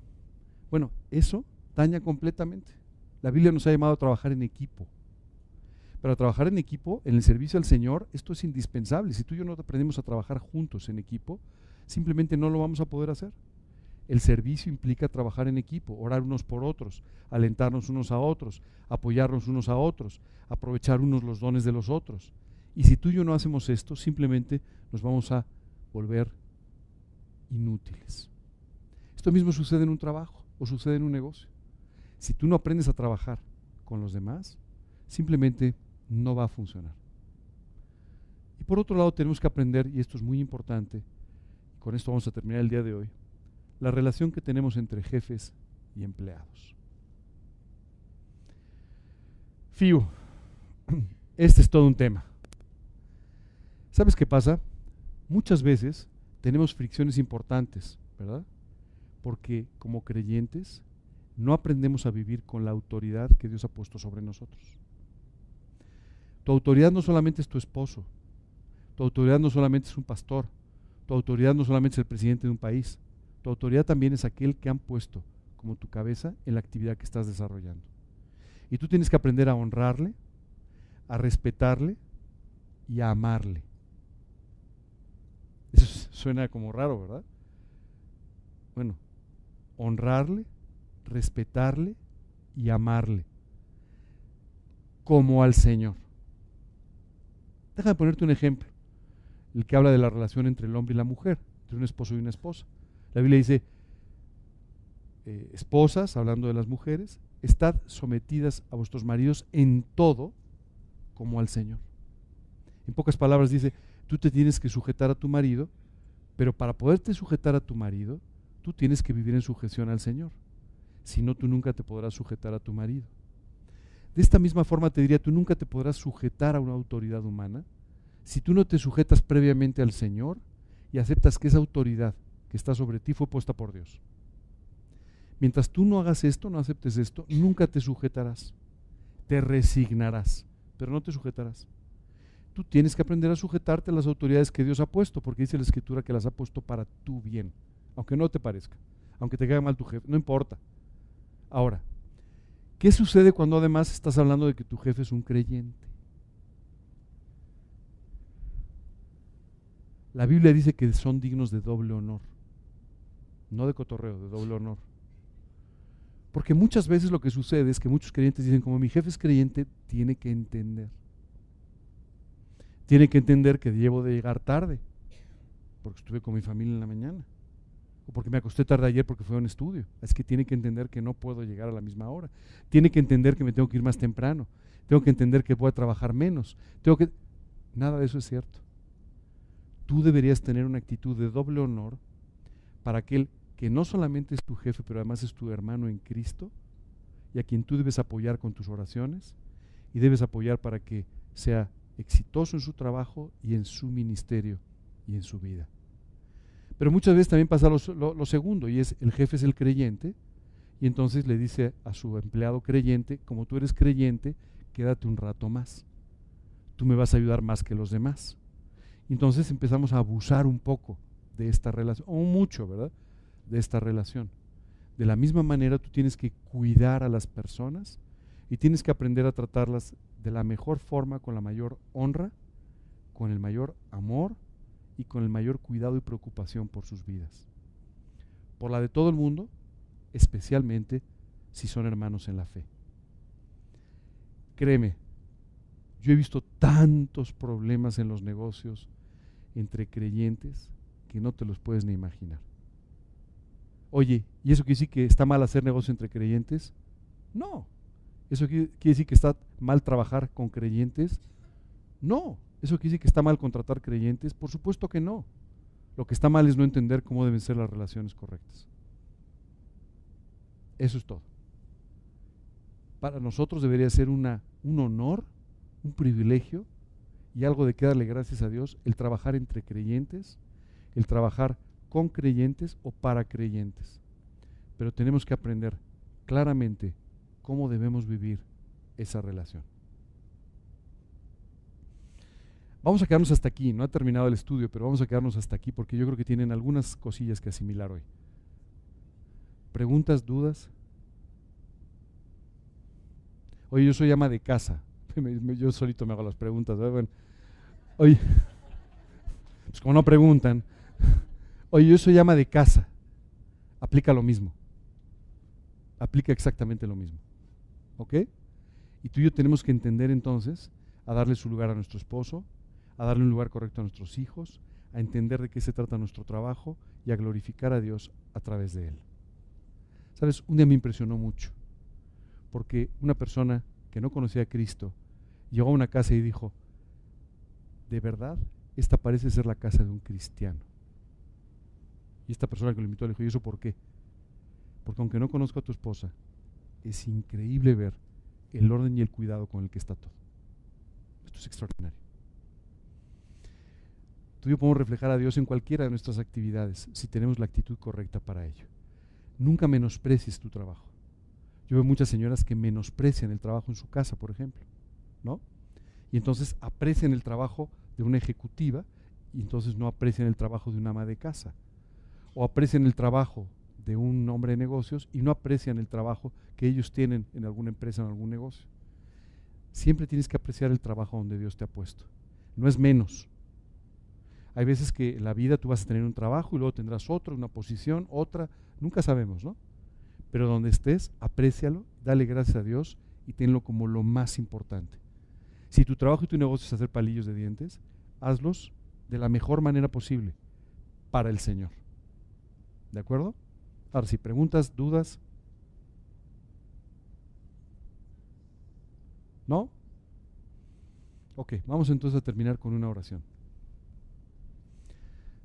Bueno, eso daña completamente. La Biblia nos ha llamado a trabajar en equipo. Pero trabajar en equipo, en el servicio al Señor, esto es indispensable. Si tú y yo no aprendemos a trabajar juntos en equipo, simplemente no lo vamos a poder hacer. El servicio implica trabajar en equipo, orar unos por otros, alentarnos unos a otros, apoyarnos unos a otros, aprovechar unos los dones de los otros. Y si tú y yo no hacemos esto, simplemente nos vamos a volver inútiles. Esto mismo sucede en un trabajo o sucede en un negocio. Si tú no aprendes a trabajar con los demás, simplemente no va a funcionar. Y por otro lado tenemos que aprender, y esto es muy importante, con esto vamos a terminar el día de hoy, la relación que tenemos entre jefes y empleados. FIU, este es todo un tema. ¿Sabes qué pasa? Muchas veces tenemos fricciones importantes, ¿verdad? Porque como creyentes no aprendemos a vivir con la autoridad que Dios ha puesto sobre nosotros. Tu autoridad no solamente es tu esposo, tu autoridad no solamente es un pastor, tu autoridad no solamente es el presidente de un país, tu autoridad también es aquel que han puesto como tu cabeza en la actividad que estás desarrollando. Y tú tienes que aprender a honrarle, a respetarle y a amarle. Eso suena como raro, ¿verdad? Bueno, honrarle, respetarle y amarle como al Señor. Déjame ponerte un ejemplo, el que habla de la relación entre el hombre y la mujer, entre un esposo y una esposa. La Biblia dice, eh, esposas, hablando de las mujeres, estad sometidas a vuestros maridos en todo como al Señor. En pocas palabras dice, tú te tienes que sujetar a tu marido, pero para poderte sujetar a tu marido, tú tienes que vivir en sujeción al Señor. Si no, tú nunca te podrás sujetar a tu marido. De esta misma forma te diría, tú nunca te podrás sujetar a una autoridad humana si tú no te sujetas previamente al Señor y aceptas que esa autoridad que está sobre ti fue puesta por Dios. Mientras tú no hagas esto, no aceptes esto, nunca te sujetarás. Te resignarás, pero no te sujetarás. Tú tienes que aprender a sujetarte a las autoridades que Dios ha puesto, porque dice la Escritura que las ha puesto para tu bien, aunque no te parezca, aunque te caiga mal tu jefe, no importa. Ahora, ¿qué sucede cuando además estás hablando de que tu jefe es un creyente? La Biblia dice que son dignos de doble honor, no de cotorreo, de doble honor. Porque muchas veces lo que sucede es que muchos creyentes dicen, como mi jefe es creyente, tiene que entender. Tiene que entender que debo de llegar tarde, porque estuve con mi familia en la mañana porque me acosté tarde ayer porque fue a un estudio. Es que tiene que entender que no puedo llegar a la misma hora. Tiene que entender que me tengo que ir más temprano. Tengo que entender que puedo trabajar menos. Tengo que nada de eso es cierto. Tú deberías tener una actitud de doble honor para aquel que no solamente es tu jefe, pero además es tu hermano en Cristo y a quien tú debes apoyar con tus oraciones y debes apoyar para que sea exitoso en su trabajo y en su ministerio y en su vida. Pero muchas veces también pasa lo, segundo, y es el jefe es el creyente, y entonces le dice a su empleado creyente, como tú eres creyente, quédate un rato más. Tú me vas a ayudar más que los demás. Entonces empezamos a abusar un poco de esta relación, o mucho, ¿verdad? De esta relación. De la misma manera tú tienes que cuidar a las personas y tienes que aprender a tratarlas de la mejor forma, con la mayor honra, con el mayor amor y con el mayor cuidado y preocupación por sus vidas. Por la de todo el mundo, especialmente si son hermanos en la fe. Créeme, yo he visto tantos problemas en los negocios entre creyentes que no te los puedes ni imaginar. Oye, ¿y eso quiere decir que está mal hacer negocio entre creyentes? No. ¿Eso quiere, decir que está mal trabajar con creyentes? No. ¿Eso quiere decir que está mal contratar creyentes? Por supuesto que no. Lo que está mal es no entender cómo deben ser las relaciones correctas. Eso es todo. Para nosotros debería ser una, un honor, un privilegio y algo de que darle gracias a Dios el trabajar entre creyentes, el trabajar con creyentes o para creyentes. Pero tenemos que aprender claramente cómo debemos vivir esa relación. Vamos a quedarnos hasta aquí, no ha terminado el estudio, pero vamos a quedarnos hasta aquí porque yo creo que tienen algunas cosillas que asimilar hoy. ¿Preguntas, dudas? Oye, yo soy ama de casa. Yo solito me hago las preguntas. Bueno, oye, pues como no preguntan. Oye, yo soy ama de casa. Aplica lo mismo. Aplica exactamente lo mismo. ¿Ok? Y tú y yo tenemos que entender entonces a darle su lugar a nuestro esposo, a darle un lugar correcto a nuestros hijos, a entender de qué se trata nuestro trabajo y a glorificar a Dios a través de él. Sabes, un día me impresionó mucho, porque una persona que no conocía a Cristo llegó a una casa y dijo, de verdad, esta parece ser la casa de un cristiano. Y esta persona que lo invitó le dijo, ¿y eso por qué? Porque aunque no conozco a tu esposa, es increíble ver el orden y el cuidado con el que está todo. Esto es extraordinario. Tú y yo podemos reflejar a Dios en cualquiera de nuestras actividades si tenemos la actitud correcta para ello. Nunca menosprecies tu trabajo. Yo veo muchas señoras que menosprecian el trabajo en su casa, por ejemplo, ¿no? Y entonces aprecian el trabajo de una ejecutiva y entonces no aprecian el trabajo de una ama de casa. O aprecian el trabajo de un hombre de negocios y no aprecian el trabajo que ellos tienen en alguna empresa, en algún negocio. Siempre tienes que apreciar el trabajo donde Dios te ha puesto. No es menos. Hay veces que en la vida tú vas a tener un trabajo y luego tendrás otro, una posición, otra, nunca sabemos, ¿no? Pero donde estés, aprécialo, dale gracias a Dios y tenlo como lo más importante. Si tu trabajo y tu negocio es hacer palillos de dientes, hazlos de la mejor manera posible para el Señor. ¿De acuerdo? Ahora, si preguntas, dudas. ¿No? Ok, vamos entonces a terminar con una oración.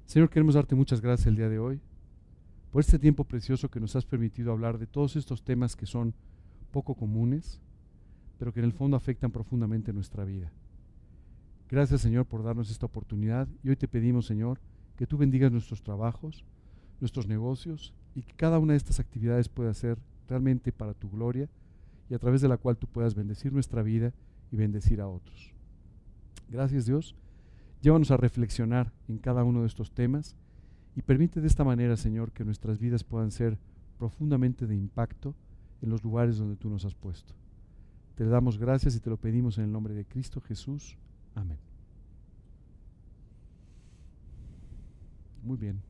Señor, queremos darte muchas gracias el día de hoy por este tiempo precioso que nos has permitido hablar de todos estos temas que son poco comunes, pero que en el fondo afectan profundamente nuestra vida. Gracias Señor por darnos esta oportunidad y hoy te pedimos Señor que tú bendigas nuestros trabajos, nuestros negocios y que cada una de estas actividades pueda ser realmente para tu gloria y a través de la cual tú puedas bendecir nuestra vida y bendecir a otros. Gracias Dios. Llévanos a reflexionar en cada uno de estos temas y permite de esta manera, Señor, que nuestras vidas puedan ser profundamente de impacto en los lugares donde tú nos has puesto. Te damos gracias y te lo pedimos en el nombre de Cristo Jesús. Amén. Muy bien.